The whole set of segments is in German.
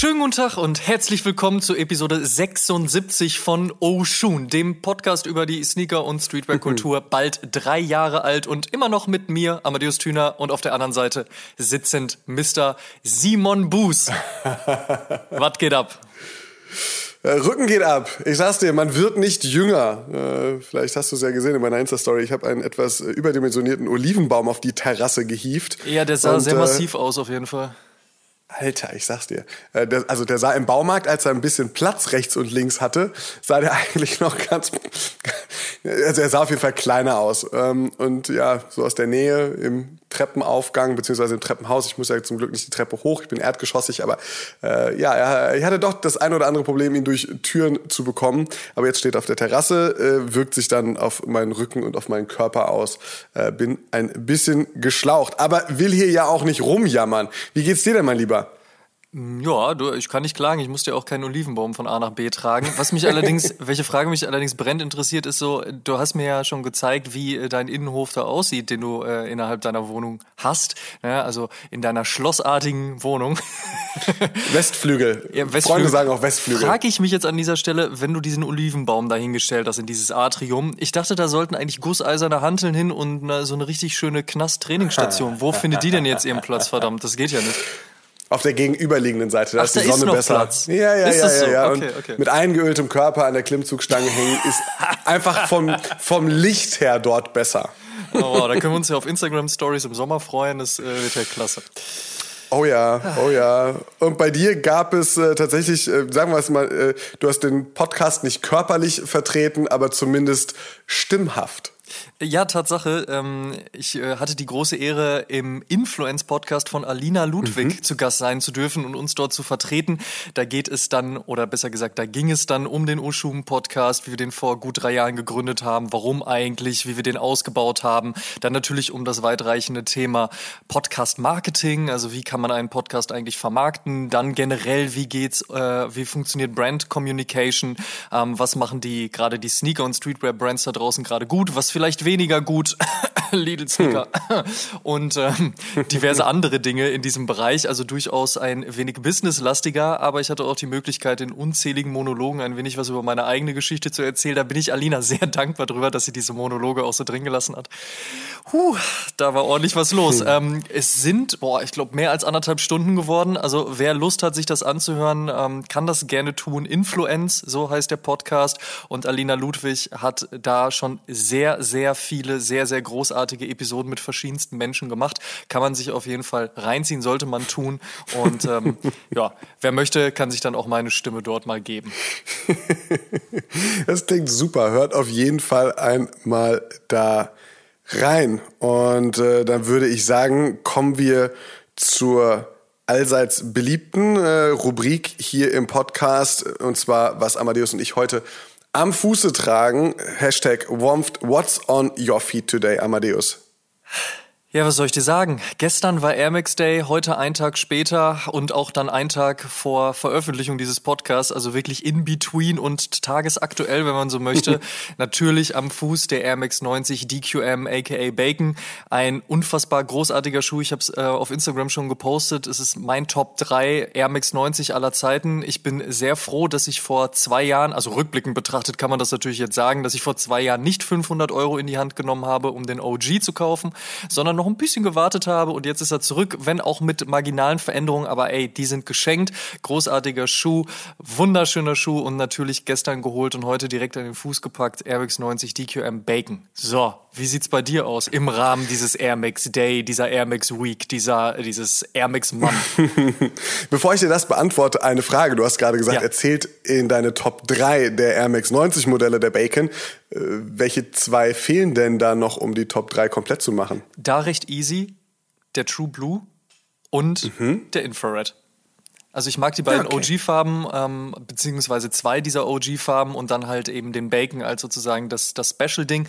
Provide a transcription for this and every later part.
Schönen guten Tag und herzlich willkommen zu Episode 76 von Oshun, dem Podcast über die Sneaker- und Streetwear-Kultur, bald drei Jahre alt und immer noch mit mir, Amadeus Thüner, und auf der anderen Seite sitzend Mr. Simon Buß. Was geht ab? Äh, Rücken geht ab. Ich sag's dir, man wird nicht jünger. Äh, vielleicht hast du es ja gesehen in meiner Insta-Story. Ich habe einen etwas äh, überdimensionierten Olivenbaum auf die Terrasse gehievt. Ja, der sah Und, sehr äh, massiv aus auf jeden Fall. Alter, ich sag's dir. Äh, der, also der sah im Baumarkt, als er ein bisschen Platz rechts und links hatte, sah der eigentlich noch ganz. Also er sah auf jeden Fall kleiner aus. Ähm, Und ja, so aus der Nähe im Treppenaufgang, beziehungsweise im Treppenhaus. Ich muss ja zum Glück nicht die Treppe hoch, ich bin erdgeschossig, aber äh, ja, ich hatte doch das ein oder andere Problem, ihn durch Türen zu bekommen. Aber jetzt steht er auf der Terrasse, äh, wirkt sich dann auf meinen Rücken und auf meinen Körper aus. Äh, bin ein bisschen geschlaucht, aber will hier ja auch nicht rumjammern. Wie geht's dir denn, mein Lieber? Ja, du, ich kann nicht klagen, ich musste ja auch keinen Olivenbaum von A nach B tragen. Was mich allerdings, welche Frage mich allerdings brennend interessiert, ist so, du hast mir ja schon gezeigt, wie äh, dein Innenhof da aussieht, den du äh, innerhalb deiner Wohnung hast. Ja, also in deiner schlossartigen Wohnung. Westflügel. Ja, Westflügel. Freunde sagen auch Westflügel. Frage ich mich jetzt an dieser Stelle, wenn du diesen Olivenbaum da hingestellt hast in dieses Atrium. Ich dachte, da sollten eigentlich gusseiserne Hanteln hin und na, so eine richtig schöne Knast-Trainingsstation. Wo findet die denn jetzt ihren Platz, verdammt? Das geht ja nicht. Auf der gegenüberliegenden Seite, da Ach, ist die da ist Sonne noch besser. Platz. Ja, ja, Ist ja, das ja, so? ja. Okay, okay. mit eingeöltem Körper an der Klimmzugstange hängen ist einfach vom, vom Licht her dort besser. Oh, wow, da können wir uns ja auf Instagram Stories im Sommer freuen. Das äh, wird ja klasse. Oh ja, oh ja. Und bei dir gab es äh, tatsächlich, äh, sagen wir es mal, äh, du hast den Podcast nicht körperlich vertreten, aber zumindest stimmhaft. Ja, Tatsache. Ähm, ich äh, hatte die große Ehre, im Influence-Podcast von Alina Ludwig zu Gast sein zu dürfen und uns dort zu vertreten. Da geht es dann, oder besser gesagt, da ging es dann um den Oshum-Podcast, wie wir den vor gut drei Jahren gegründet haben, warum eigentlich, wie wir den ausgebaut haben. Dann natürlich um das weitreichende Thema Podcast-Marketing, also wie kann man einen Podcast eigentlich vermarkten. Dann generell, wie geht's, äh, wie funktioniert Brand Communication, ähm, was machen die, gerade die Sneaker- und Streetwear-Brands da draußen gerade gut, was vielleicht weniger gut, Lidl Sneaker und ähm, diverse andere Dinge in diesem Bereich, also durchaus ein wenig businesslastiger, aber ich hatte auch die Möglichkeit, in unzähligen Monologen ein wenig was über meine eigene Geschichte zu erzählen. Da bin ich Alina sehr dankbar drüber, dass sie diese Monologe auch so drin gelassen hat. Puh, da war ordentlich was los. Ähm, es sind, boah, ich glaube, mehr als anderthalb Stunden geworden. Also wer Lust hat, sich das anzuhören, ähm, kann das gerne tun. Influence, so heißt der Podcast. Und Alina Ludwig hat da schon sehr, sehr viele, sehr, sehr großartige Episoden mit verschiedensten Menschen gemacht. Kann man sich auf jeden Fall reinziehen, sollte man tun. Und ähm, ja, wer möchte, kann sich dann auch meine Stimme dort mal geben. Das klingt super. Hört auf jeden Fall einmal da rein. Und äh, dann würde ich sagen, kommen wir zur allseits beliebten äh, Rubrik hier im Podcast. Und zwar, was Amadeus und ich heute am Fuße tragen. Hashtag Warmth. What's on your feet today, Amadeus? Ja, was soll ich dir sagen? Gestern war Air Max Day, heute ein Tag später und auch dann ein Tag vor Veröffentlichung dieses Podcasts, also wirklich in between und tagesaktuell, wenn man so möchte. Natürlich am Fuß der Air Max 90 DQM aka Bacon, ein unfassbar großartiger Schuh. Ich habe es äh, auf Instagram schon gepostet. Es ist mein Top 3 Air Max 90 aller Zeiten. Ich bin sehr froh, dass ich vor zwei Jahren, also rückblickend betrachtet kann man das natürlich jetzt sagen, dass ich vor zwei Jahren nicht 500 Euro in die Hand genommen habe, um den OG zu kaufen, sondern noch ein bisschen gewartet habe und jetzt ist er zurück, wenn auch mit marginalen Veränderungen, aber ey, die sind geschenkt. Großartiger Schuh, wunderschöner Schuh und natürlich gestern geholt und heute direkt an den Fuß gepackt. Air Max 90 DQM Bacon. So, wie sieht's bei dir aus im Rahmen dieses Air Max Day, dieser Air Max Week, dieser, dieses Air Max Month? Bevor ich dir das beantworte, eine Frage. Du hast gerade gesagt, Ja. erzählt in deine Top 3 der Air Max 90 Modelle der Bacon. Äh, welche zwei fehlen denn da noch, um die Top 3 komplett zu machen? Da recht easy, der True Blue und Mhm. der Infrared. Also ich mag die beiden Ja, okay. OG-Farben, ähm, beziehungsweise zwei dieser OG-Farben und dann halt eben den Bacon als sozusagen das, das Special-Ding.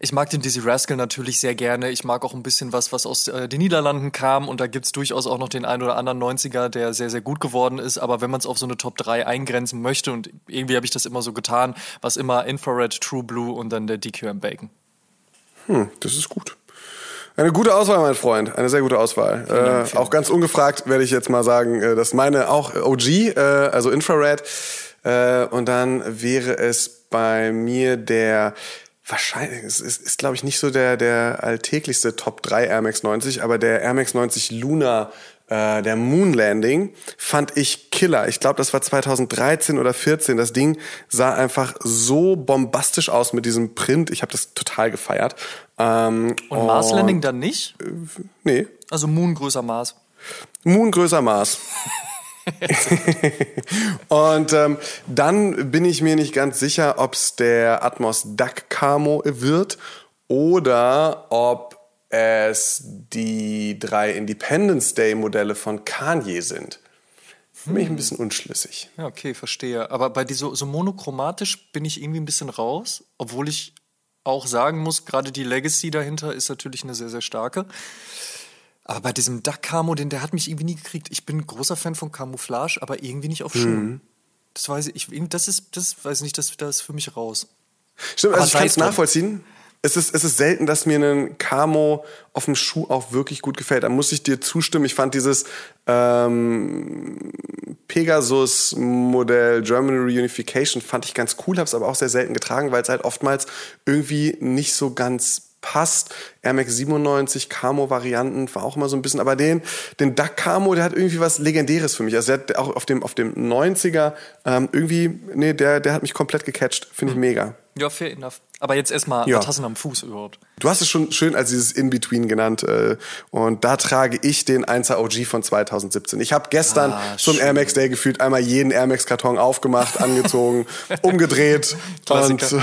Ich mag den Dizzy Rascal natürlich sehr gerne. Ich mag auch ein bisschen was, was aus äh, den Niederlanden kam und da gibt's durchaus auch noch den ein oder anderen 90er, der sehr, sehr gut geworden ist. Aber wenn man es auf so eine Top 3 eingrenzen möchte und irgendwie habe ich das immer so getan, was immer Infrared, True Blue und dann der DQM Bacon. Hm, das ist gut. Eine gute Auswahl, mein Freund. Eine sehr gute Auswahl. Äh, auch ganz ungefragt werde ich jetzt mal sagen, äh, dass meine auch OG, äh, also Infrared. Äh, und dann wäre es bei mir der wahrscheinlich, es ist, ist glaube ich nicht so der, der alltäglichste Top 3 Air Max 90, aber der Air Max 90 Luna äh, der Moon Landing fand ich Killer. Ich glaube, das war 2013 oder 14. Das Ding sah einfach so bombastisch aus mit diesem Print. Ich habe das total gefeiert. Ähm, Und Mars Landing dann nicht? Nee, Also Moon größer Mars. Moon größer Mars. Und ähm, dann bin ich mir nicht ganz sicher, ob es der Atmos Duck Camo wird oder ob es die drei Independence Day Modelle von Kanye sind. Bin ich ein bisschen unschlüssig. Ja, okay, verstehe. Aber bei dieser so monochromatisch bin ich irgendwie ein bisschen raus, obwohl ich auch sagen muss, gerade die Legacy dahinter ist natürlich eine sehr, sehr starke. Aber bei diesem Duck Camo, den, der hat mich irgendwie nie gekriegt. Ich bin ein großer Fan von Camouflage, aber irgendwie nicht auf Schuhen. Das weiß ich, ich das ist, das weiß ich nicht, das, das ist für mich raus. Stimmt, Aber also ich kann es nachvollziehen. Es ist, es ist selten, dass mir ein Camo auf dem Schuh auch wirklich gut gefällt. Da muss ich dir zustimmen. Ich fand dieses ähm, Pegasus-Modell German Reunification fand ich ganz cool, habe es aber auch sehr selten getragen, weil es halt oftmals irgendwie nicht so ganz passt. Air Max 97 Camo-Varianten war auch immer so ein bisschen, aber den, den Duck Camo, der hat irgendwie was Legendäres für mich. Also der hat auch auf dem, auf dem 90er ähm, irgendwie, nee, der, der hat mich komplett gecatcht. Finde ich mega. Ja, fair enough. Aber jetzt erstmal, Ja. denn am Fuß überhaupt? Du hast es schon schön als dieses In-Between genannt. Äh, und da trage ich den 1er OG von 2017. Ich habe gestern Ah, zum schön. Air Max Day gefühlt einmal jeden Air Max Karton aufgemacht, angezogen, umgedreht und äh,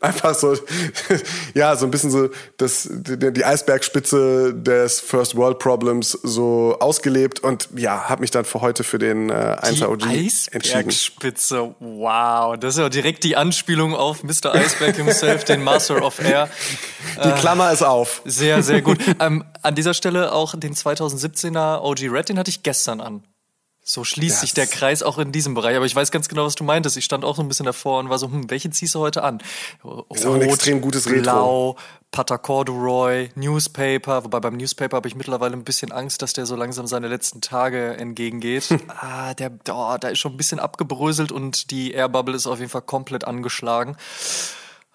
einfach so, ja, so ein bisschen so das, die, die Eisbergspitze des First World Problems so ausgelebt und ja, habe mich dann für heute für den äh, 1er OG die entschieden. Eisbergspitze, wow. Das ist ja direkt die Anspielung auf Mr. Eisberg himself, den Master of Air. Die Klammer ist auf. Sehr, sehr gut. ähm, an dieser Stelle auch den 2017er OG Red, den hatte ich gestern an. So schließt Das- sich der Kreis auch in diesem Bereich. Aber ich weiß ganz genau, was du meintest. Ich stand auch so ein bisschen davor und war so, hm, welche ziehst du heute an? Ist auch ein extrem gutes Retro. Blau, Pata Corduroy, Newspaper. Wobei beim Newspaper habe ich mittlerweile ein bisschen Angst, dass der so langsam seine letzten Tage entgegengeht. ah, der, oh, da ist schon ein bisschen abgebröselt und die Air Bubble ist auf jeden Fall komplett angeschlagen.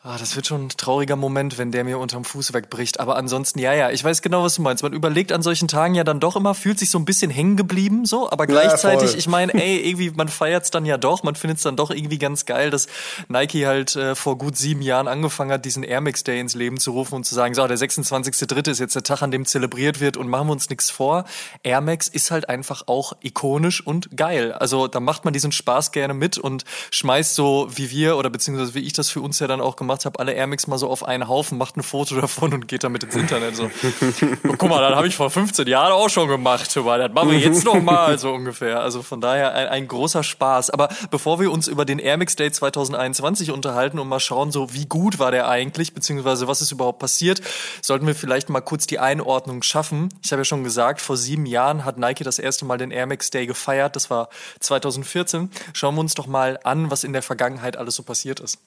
Ah, das wird schon ein trauriger Moment, wenn der mir unterm Fuß wegbricht. Aber ansonsten, ja, ja, ich weiß genau, was du meinst. Man überlegt an solchen Tagen ja dann doch immer, fühlt sich so ein bisschen hängen geblieben, so. Aber gleichzeitig, voll. ich meine, ey, irgendwie, man feiert's dann ja doch. Man findet's dann doch irgendwie ganz geil, dass Nike halt äh, vor gut sieben Jahren angefangen hat, diesen Air Max Day ins Leben zu rufen und zu sagen, so, der 26.3. ist jetzt der Tag, an dem zelebriert wird und machen wir uns nichts vor. Air Max ist halt einfach auch ikonisch und geil. Also da macht man diesen Spaß gerne mit und schmeißt so, wie wir oder beziehungsweise wie ich das für uns ja dann auch gemacht habe, alle Air Max mal so auf einen Haufen, macht ein Foto davon und geht damit ins Internet. So, "Oh, guck mal, das habe ich vor 15 Jahren auch schon gemacht, aber das machen wir jetzt noch mal so ungefähr. Also von daher ein, ein großer Spaß. Aber bevor wir uns über den Air Max Day 2021 unterhalten und mal schauen, so wie gut war der eigentlich, beziehungsweise was ist überhaupt passiert, sollten wir vielleicht mal kurz die Einordnung schaffen. Ich habe ja schon gesagt, vor sieben Jahren hat Nike das erste Mal den Air Max Day gefeiert. Das war 2014. Schauen wir uns doch mal an, was in der Vergangenheit alles so passiert ist.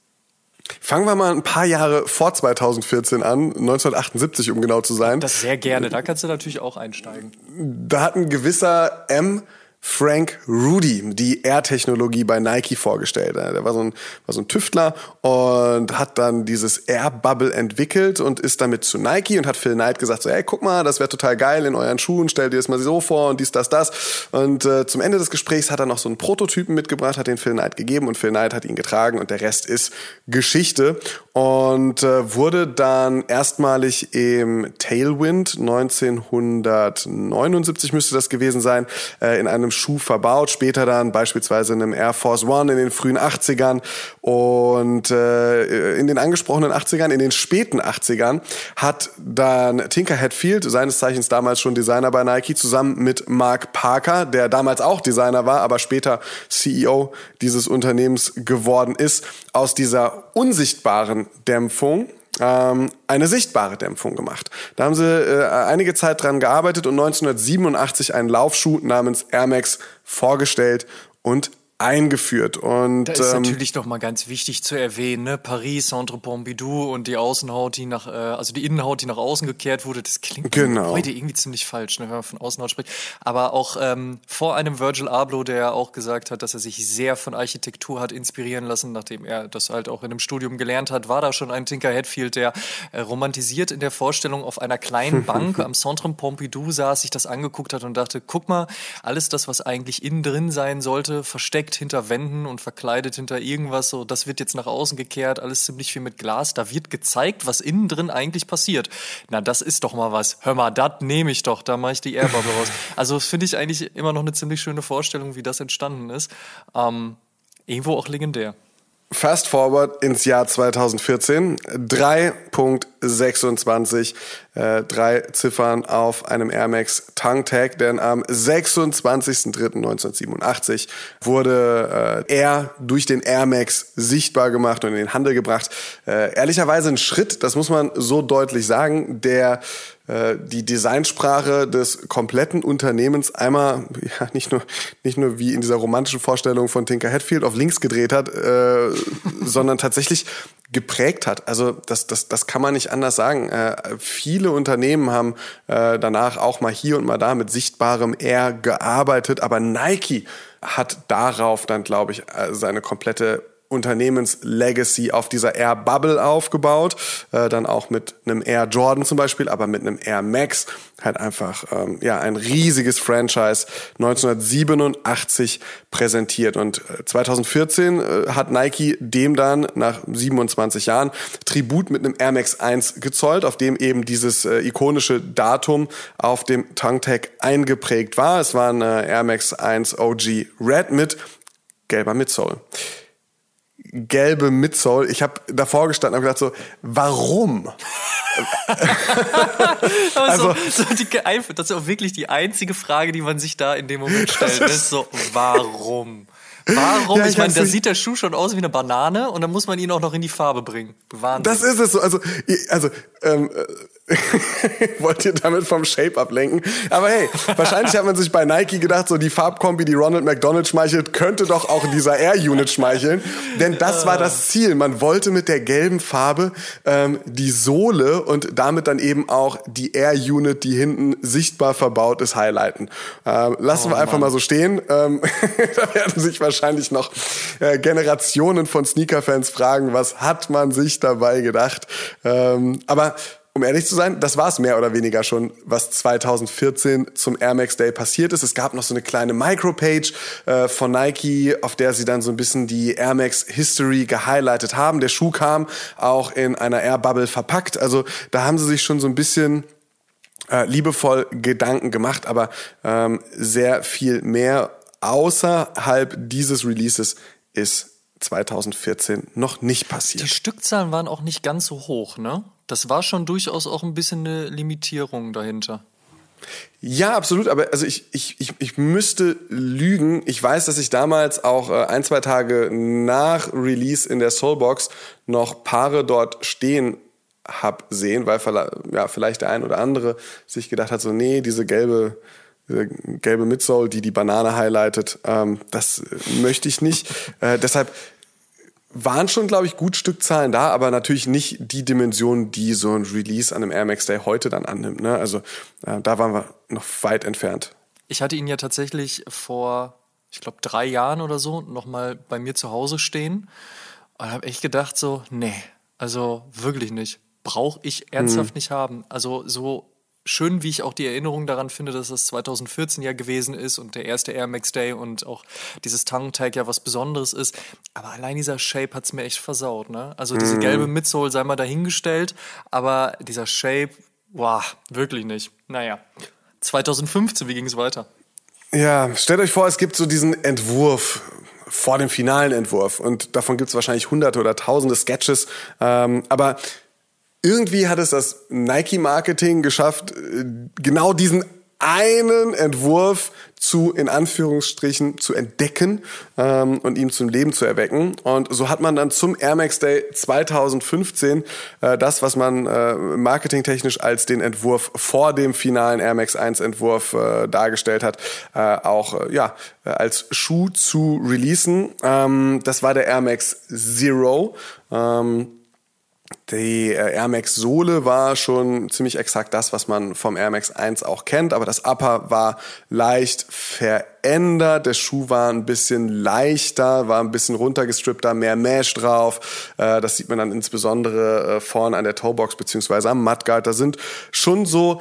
Fangen wir mal ein paar Jahre vor 2014 an, 1978 um genau zu sein. Das sehr gerne. Da kannst du natürlich auch einsteigen. Da hat ein gewisser M. Frank Rudy die Air-Technologie bei Nike vorgestellt. Der war so, ein, war so ein Tüftler und hat dann dieses Air-Bubble entwickelt und ist damit zu Nike und hat Phil Knight gesagt, so, hey, guck mal, das wäre total geil in euren Schuhen, stell dir das mal so vor und dies, das, das. Und äh, zum Ende des Gesprächs hat er noch so einen Prototypen mitgebracht, hat den Phil Knight gegeben und Phil Knight hat ihn getragen und der Rest ist Geschichte. Und äh, wurde dann erstmalig im Tailwind 1979 müsste das gewesen sein, äh, in einem Schuh verbaut, später dann beispielsweise in einem Air Force One in den frühen 80ern und äh, in den angesprochenen 80ern, in den späten 80ern hat dann Tinker Hatfield, seines Zeichens damals schon Designer bei Nike, zusammen mit Mark Parker, der damals auch Designer war, aber später CEO dieses Unternehmens geworden ist, aus dieser unsichtbaren Dämpfung ähm, eine sichtbare Dämpfung gemacht. Da haben sie äh, einige Zeit dran gearbeitet und 1987 einen Laufschuh namens Air Max vorgestellt und eingeführt. Und, da ist ähm, natürlich noch mal ganz wichtig zu erwähnen, ne? Paris, Centre Pompidou und die Außenhaut, die nach, äh, also die Innenhaut, die nach außen gekehrt wurde, das klingt genau. heute irgendwie ziemlich falsch, ne, wenn man von Außenhaut spricht. Aber auch ähm, vor einem Virgil Abloh, der auch gesagt hat, dass er sich sehr von Architektur hat inspirieren lassen, nachdem er das halt auch in einem Studium gelernt hat, war da schon ein Tinker Hatfield, der äh, romantisiert in der Vorstellung auf einer kleinen Bank am Centre Pompidou saß, sich das angeguckt hat und dachte, guck mal, alles das, was eigentlich innen drin sein sollte, versteckt versteckt hinter Wänden und verkleidet hinter irgendwas. So, das wird jetzt nach außen gekehrt, alles ziemlich viel mit Glas. Da wird gezeigt, was innen drin eigentlich passiert. Na, das ist doch mal was. Hör mal, das nehme ich doch. Da mache ich die Airbubble raus. Also finde ich eigentlich immer noch eine ziemlich schöne Vorstellung, wie das entstanden ist. Ähm, irgendwo auch legendär. Fast forward ins Jahr 2014. 3.26, äh, drei Ziffern auf einem Air Max Tongue Tag, denn am 26.03.1987 wurde äh, er durch den Air Max sichtbar gemacht und in den Handel gebracht. Äh, ehrlicherweise ein Schritt, das muss man so deutlich sagen, der äh, die Designsprache des kompletten Unternehmens einmal ja nicht nur nicht nur wie in dieser romantischen Vorstellung von Tinker Hatfield auf links gedreht hat, äh, sondern tatsächlich geprägt hat. Also das, das, das kann man nicht anders sagen. Äh, viele Unternehmen haben äh, danach auch mal hier und mal da mit sichtbarem R gearbeitet, aber Nike hat darauf dann, glaube ich, äh, seine komplette Unternehmenslegacy auf dieser Air Bubble aufgebaut, äh, dann auch mit einem Air Jordan zum Beispiel, aber mit einem Air Max. Halt einfach ähm, ja ein riesiges Franchise 1987 präsentiert. Und 2014 äh, äh, hat Nike dem dann nach 27 Jahren Tribut mit einem Air Max 1 gezollt, auf dem eben dieses äh, ikonische Datum auf dem Tongue Tag eingeprägt war. Es war ein äh, Air Max 1 OG Red mit gelber Midsole gelbe Midsole. Ich habe davor gestanden und gedacht so, warum? also, so, so die, das ist auch wirklich die einzige Frage, die man sich da in dem Moment stellt. Das ist so, warum? Warum? Ja, ich, ich meine, da sieht der Schuh schon aus wie eine Banane und dann muss man ihn auch noch in die Farbe bringen. Wahnsinn. Das ist es so. Also, also ähm, Wollt ihr damit vom Shape ablenken? Aber hey, wahrscheinlich hat man sich bei Nike gedacht, so die Farbkombi, die Ronald McDonald schmeichelt, könnte doch auch dieser Air Unit schmeicheln. Denn das war das Ziel. Man wollte mit der gelben Farbe ähm, die Sohle und damit dann eben auch die Air Unit, die hinten sichtbar verbaut ist, highlighten. Ähm, lassen oh, wir einfach Mann. mal so stehen. Ähm, da werden sich wahrscheinlich noch äh, Generationen von Sneaker-Fans fragen, was hat man sich dabei gedacht? Ähm, aber um ehrlich zu sein, das war es mehr oder weniger schon, was 2014 zum Air Max Day passiert ist. Es gab noch so eine kleine Micropage äh, von Nike, auf der sie dann so ein bisschen die Air Max History gehighlightet haben. Der Schuh kam auch in einer Air Bubble verpackt. Also da haben sie sich schon so ein bisschen äh, liebevoll Gedanken gemacht, aber ähm, sehr viel mehr außerhalb dieses Releases ist 2014 noch nicht passiert. Die Stückzahlen waren auch nicht ganz so hoch, ne? Das war schon durchaus auch ein bisschen eine Limitierung dahinter. Ja, absolut, aber also ich, ich, ich, ich müsste lügen. Ich weiß, dass ich damals auch äh, ein, zwei Tage nach Release in der Soulbox noch Paare dort stehen hab sehen, weil ja, vielleicht der ein oder andere sich gedacht hat, so nee, diese gelbe, diese gelbe Midsole, die die Banane highlightet, ähm, das möchte ich nicht. Äh, deshalb waren schon, glaube ich, gut Stückzahlen da, aber natürlich nicht die Dimension, die so ein Release an einem Air Max Day heute dann annimmt. Ne? Also äh, da waren wir noch weit entfernt. Ich hatte ihn ja tatsächlich vor, ich glaube, drei Jahren oder so nochmal bei mir zu Hause stehen und habe echt gedacht so, nee, also wirklich nicht. Brauche ich ernsthaft hm. nicht haben. Also so schön, wie ich auch die Erinnerung daran finde, dass es 2014 ja gewesen ist und der erste Air Max Day und auch dieses Tongue Tag ja was Besonderes ist. Aber allein dieser Shape hat es mir echt versaut. Ne? Also diese mhm. gelbe Midsole sei mal dahingestellt, aber dieser Shape, wow, wirklich nicht. Naja, 2015, wie ging es weiter? Ja, stellt euch vor, es gibt so diesen Entwurf vor dem finalen Entwurf und davon gibt es wahrscheinlich hunderte oder tausende Sketches, ähm, aber irgendwie hat es das Nike-Marketing geschafft, äh, genau diesen einen Entwurf zu, in Anführungsstrichen, zu entdecken ähm, und ihn zum Leben zu erwecken. Und so hat man dann zum Air Max Day 2015 äh, das, was man äh, marketingtechnisch als den Entwurf vor dem finalen Air Max 1 Entwurf äh, dargestellt hat, äh, auch äh, ja, als Schuh zu releasen. Ähm, das war der Air Max Zero. Ähm, die äh, Air Max Sohle war schon ziemlich exakt das, was man vom Air Max 1 auch kennt, aber das Upper war leicht verändert. Der Schuh war ein bisschen leichter, war ein bisschen runtergestrippter, mehr Mesh drauf. Äh, das sieht man dann insbesondere äh, vorne an der Toebox beziehungsweise am Mudguard. Da sind schon so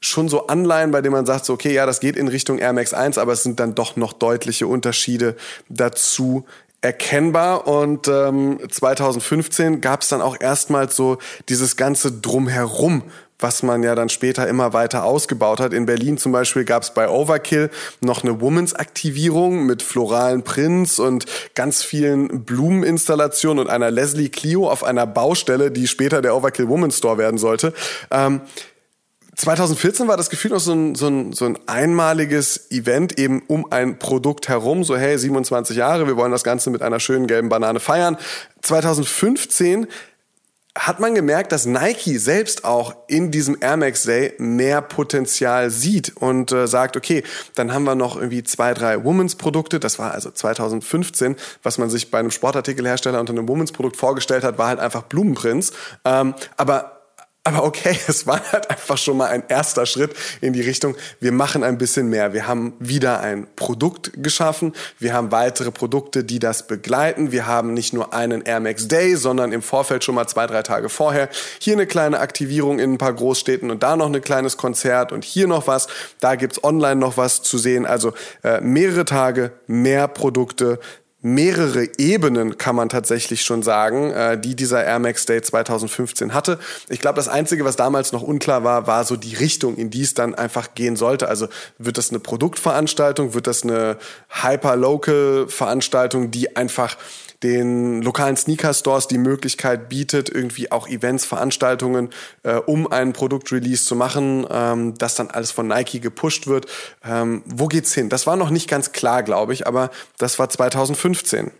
schon so Anleihen, bei denen man sagt, so, okay, ja, das geht in Richtung Air Max 1, aber es sind dann doch noch deutliche Unterschiede dazu erkennbar und ähm, 2015 gab es dann auch erstmals so dieses ganze Drumherum, was man ja dann später immer weiter ausgebaut hat. In Berlin zum Beispiel gab es bei Overkill noch eine Womans-Aktivierung mit floralen Prints und ganz vielen Blumeninstallationen und einer Leslie Clio auf einer Baustelle, die später der Overkill Woman Store werden sollte. Ähm, 2014 war das Gefühl noch so ein, so, ein, so ein einmaliges Event eben um ein Produkt herum. So, hey, 27 Jahre, wir wollen das Ganze mit einer schönen gelben Banane feiern. 2015 hat man gemerkt, dass Nike selbst auch in diesem Air Max Day mehr Potenzial sieht und äh, sagt, okay, dann haben wir noch irgendwie zwei, drei Women's Produkte. Das war also 2015, was man sich bei einem Sportartikelhersteller unter einem Women's Produkt vorgestellt hat, war halt einfach Blumenprinz. Ähm, aber aber okay, es war halt einfach schon mal ein erster Schritt in die Richtung, wir machen ein bisschen mehr. Wir haben wieder ein Produkt geschaffen. Wir haben weitere Produkte, die das begleiten. Wir haben nicht nur einen Air Max Day, sondern im Vorfeld schon mal zwei, drei Tage vorher hier eine kleine Aktivierung in ein paar Großstädten und da noch ein kleines Konzert und hier noch was. Da gibt's online noch was zu sehen. Also äh, mehrere Tage, mehr Produkte, mehrere Ebenen, kann man tatsächlich schon sagen, äh, die dieser Air Max Day 2015 hatte. Ich glaube, das Einzige, was damals noch unklar war, war so die Richtung, in die es dann einfach gehen sollte. Also wird das eine Produktveranstaltung, wird das eine Hyper-Local-Veranstaltung, die einfach den lokalen Sneaker-Stores die Möglichkeit bietet, irgendwie auch Events, Veranstaltungen, äh, um einen Produktrelease zu machen, ähm, das dann alles von Nike gepusht wird. Ähm, wo geht's hin? Das war noch nicht ganz klar, glaube ich, aber das war 2015.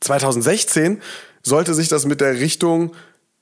2016 sollte sich das mit der Richtung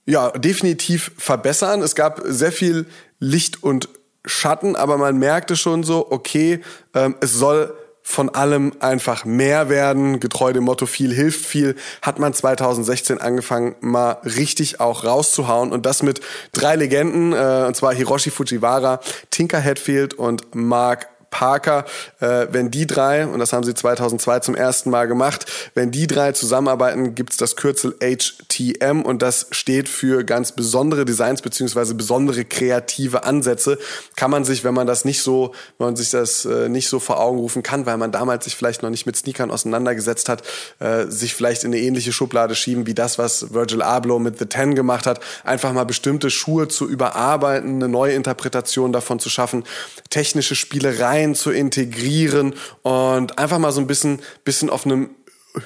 ja definitiv verbessern. Es gab sehr viel Licht und Schatten, aber man merkte schon so, okay, ähm, es soll von allem einfach mehr werden. Getreu dem Motto viel hilft viel, hat man 2016 angefangen, mal richtig auch rauszuhauen. Und das mit drei Legenden, äh, und zwar Hiroshi Fujiwara, Tinker Hatfield und Mark Parker, äh, wenn die drei, und das haben sie 2002 zum ersten Mal gemacht, wenn die drei zusammenarbeiten, gibt's das Kürzel HTM und das steht für ganz besondere Designs beziehungsweise besondere kreative Ansätze. Kann man sich, wenn man das nicht so, wenn man sich das äh, nicht so vor Augen rufen kann, weil man damals sich vielleicht noch nicht mit Sneakern auseinandergesetzt hat, äh, sich vielleicht in eine ähnliche Schublade schieben wie das, was Virgil Abloh mit The Ten gemacht hat, einfach mal bestimmte Schuhe zu überarbeiten, eine neue Interpretation davon zu schaffen, technische Spielereien rein zu integrieren und einfach mal so ein bisschen, bisschen auf einem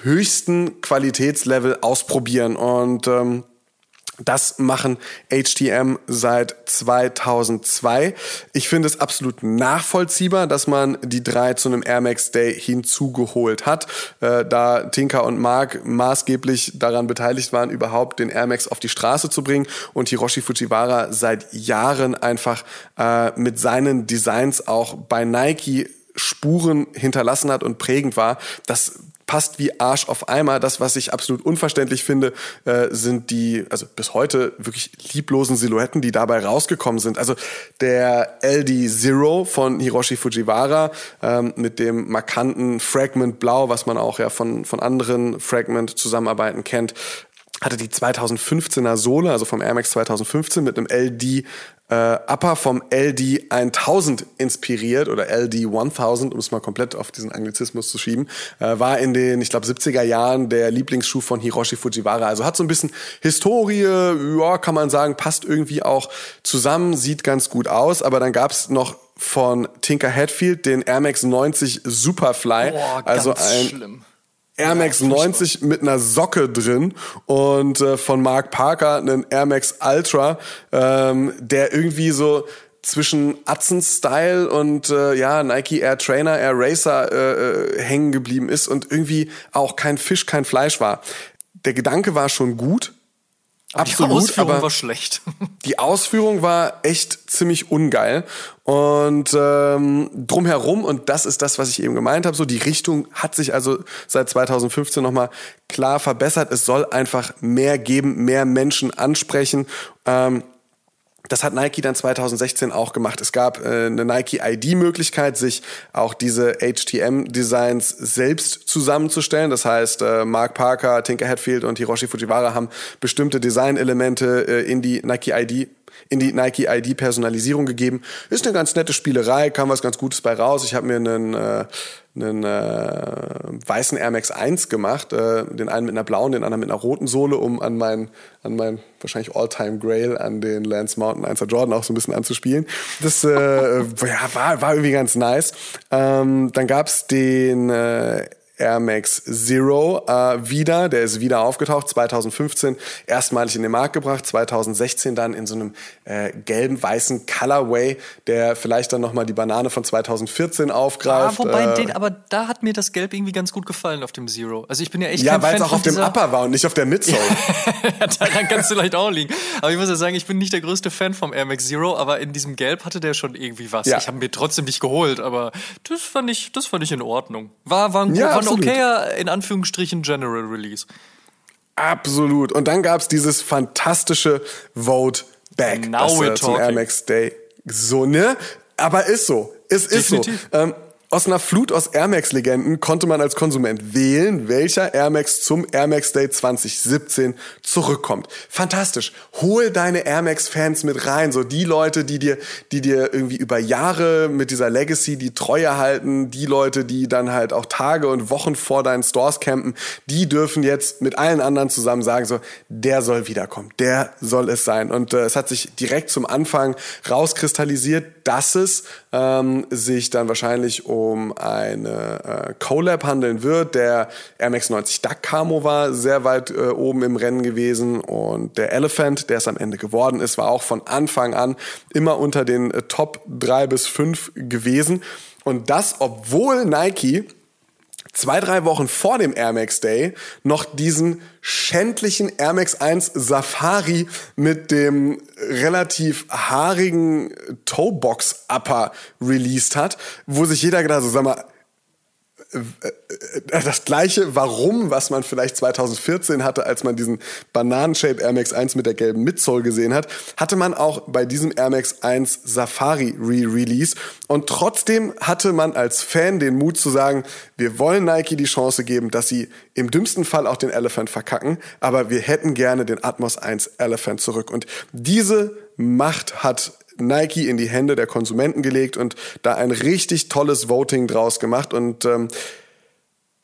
höchsten Qualitätslevel ausprobieren. Und ähm, das machen HTM seit 2002. Ich finde es absolut nachvollziehbar, dass man die drei zu einem Air Max Day hinzugeholt hat, äh, da Tinker und Mark maßgeblich daran beteiligt waren, überhaupt den Air Max auf die Straße zu bringen und Hiroshi Fujiwara seit Jahren einfach äh, mit seinen Designs auch bei Nike Spuren hinterlassen hat und prägend war. Das passt wie Arsch auf Eimer. Das, was ich absolut unverständlich finde, äh, sind die, also bis heute wirklich lieblosen Silhouetten, die dabei rausgekommen sind. Also der LD Zero von Hiroshi Fujiwara ähm, mit dem markanten Fragment Blau, was man auch ja von, von anderen Fragment-Zusammenarbeiten kennt, hatte die 2015er Sohle, also vom Air Max 2015 mit einem LD äh, Upper vom LD 1000 inspiriert oder LD 1000, um es mal komplett auf diesen Anglizismus zu schieben, äh, war in den, ich glaube, 70er Jahren der Lieblingsschuh von Hiroshi Fujiwara. Also hat so ein bisschen Historie, ja, kann man sagen, passt irgendwie auch zusammen, sieht ganz gut aus, aber dann gab es noch von Tinker Hatfield, den Air Max 90 Superfly. Boah, also ein schlimm. Air Max Ja, furchtbar. 90 mit einer Socke drin und äh, von Mark Parker einen Air Max Ultra, ähm, der irgendwie so zwischen Atzen-Style und äh, ja Nike Air Trainer, Air Racer äh, äh, hängen geblieben ist und irgendwie auch kein Fisch, kein Fleisch war. Der Gedanke war schon gut, Die absolut, Ausführung aber war schlecht. die Ausführung war echt ziemlich ungeil und ähm, drumherum und das ist das, was ich eben gemeint habe. So die Richtung hat sich also seit 2015 noch mal klar verbessert. Es soll einfach mehr geben, mehr Menschen ansprechen. Ähm, das hat Nike dann 2016 auch gemacht. Es gab äh, eine Nike ID-Möglichkeit, sich auch diese HTM-Designs selbst zusammenzustellen. Das heißt, äh, Mark Parker, Tinker Hatfield und Hiroshi Fujiwara haben bestimmte Designelemente äh, in die Nike ID in die Nike ID Personalisierung gegeben. Ist eine ganz nette Spielerei, kam was ganz Gutes bei raus. Ich habe mir einen äh, einen äh, weißen Air Max 1 gemacht, äh, den einen mit einer blauen, den anderen mit einer roten Sohle, um an mein, an mein wahrscheinlich All-Time Grail an den Lance Mountain 1er Jordan auch so ein bisschen anzuspielen. Das äh, ja, war, war irgendwie ganz nice. Ähm, dann gab's den äh, Air Max Zero äh, wieder, der ist wieder aufgetaucht, 2015 erstmalig in den Markt gebracht, 2016 dann in so einem äh, gelben, weißen Colorway, der vielleicht dann nochmal die Banane von 2014 Ah, aufgreift. wobei, äh, den, aber da hat mir das Gelb irgendwie ganz gut gefallen auf dem Zero. Also ich bin ja echt ja, weil es auch auf dem Upper war und nicht auf der Midsole. Daran kannst du vielleicht auch liegen. Aber ich muss ja sagen, ich bin nicht der größte Fan vom Air Max Zero, aber in diesem Gelb hatte der schon irgendwie was. Ja. Ich habe mir trotzdem nicht geholt, aber das fand ich, das fand ich in Ordnung. War, war ein, Ja, war ein absolut. okayer, in Anführungsstrichen, General Release. Absolut. Und dann gab's dieses fantastische Vote Back Now das, äh, zum. Air Max Day. So, ne? Aber ist so. Es ist Definitiv. so. Ähm, aus einer Flut aus Air Max Legenden konnte man als Konsument wählen, welcher Air Max zum Air Max Day 2017 zurückkommt. Fantastisch. Hol deine Air Max Fans mit rein, so die Leute, die dir die dir irgendwie über Jahre mit dieser Legacy die Treue halten, die Leute, die dann halt auch Tage und Wochen vor deinen Stores campen, die dürfen jetzt mit allen anderen zusammen sagen so, der soll wiederkommen, der soll es sein und äh, es hat sich direkt zum Anfang rauskristallisiert, dass es ähm, sich dann wahrscheinlich um eine äh, Collab handeln wird. Der Air Max 90 Duck Camo war sehr weit äh, oben im Rennen gewesen und der Elephant, der es am Ende geworden ist, war auch von Anfang an immer unter den äh, Top 3 bis 5 gewesen. Und das, obwohl Nike zwei, drei Wochen vor dem Air Max Day noch diesen schändlichen Air Max 1 Safari mit dem relativ haarigen Toebox Upper released hat, wo sich jeder gedacht hat, so, sag mal, das gleiche Warum, was man vielleicht 2014 hatte, als man diesen Bananen-Shape Air Max 1 mit der gelben Midsole gesehen hat, hatte man auch bei diesem Air Max 1 Safari Re-Release. Und trotzdem hatte man als Fan den Mut zu sagen, wir wollen Nike die Chance geben, dass sie im dümmsten Fall auch den Elephant verkacken, aber wir hätten gerne den Atmos 1 Elephant zurück. Und diese Macht hat Nike in die Hände der Konsumenten gelegt und da ein richtig tolles Voting draus gemacht. Und ähm,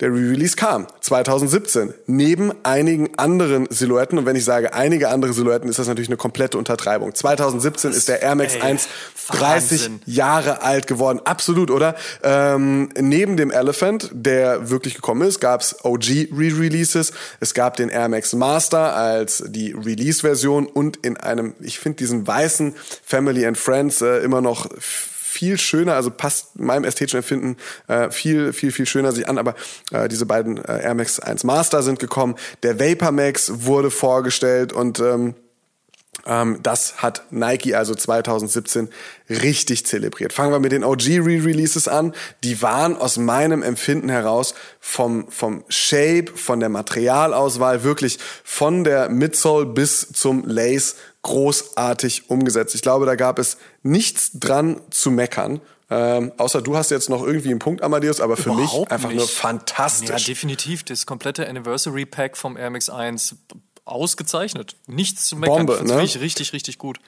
der Re-Release kam 2017 neben einigen anderen Silhouetten und wenn ich sage einige andere Silhouetten, ist das natürlich eine komplette Untertreibung. 2017 ist der Air Max Ey, 1 30 Wahnsinn. Jahre alt geworden, absolut, oder? Ähm, neben dem Elephant, der wirklich gekommen ist, gab's OG Re-Releases. Es gab den Air Max Master als die Release-Version und in einem, ich finde diesen weißen Family and Friends äh, immer noch viel schöner, also passt meinem ästhetischen Empfinden äh, viel, viel, viel schöner sich an. Aber äh, diese beiden äh, Air Max 1 Master sind gekommen. Der Vapor Max wurde vorgestellt und ähm, das hat Nike also 2017 richtig zelebriert. Fangen wir mit den OG Re-Releases an. Die waren aus meinem Empfinden heraus vom, vom Shape, von der Materialauswahl, wirklich von der Midsole bis zum Lace großartig umgesetzt. Ich glaube, da gab es nichts dran zu meckern. Ähm, außer du hast jetzt noch irgendwie einen Punkt, Amadeus, aber für mich Überhaupt einfach nicht. nur fantastisch. Ja, definitiv. Das komplette Anniversary Pack vom Air Max 1 ausgezeichnet. Nichts zu meckern. Bombe, Ich ne? wirklich richtig, richtig gut.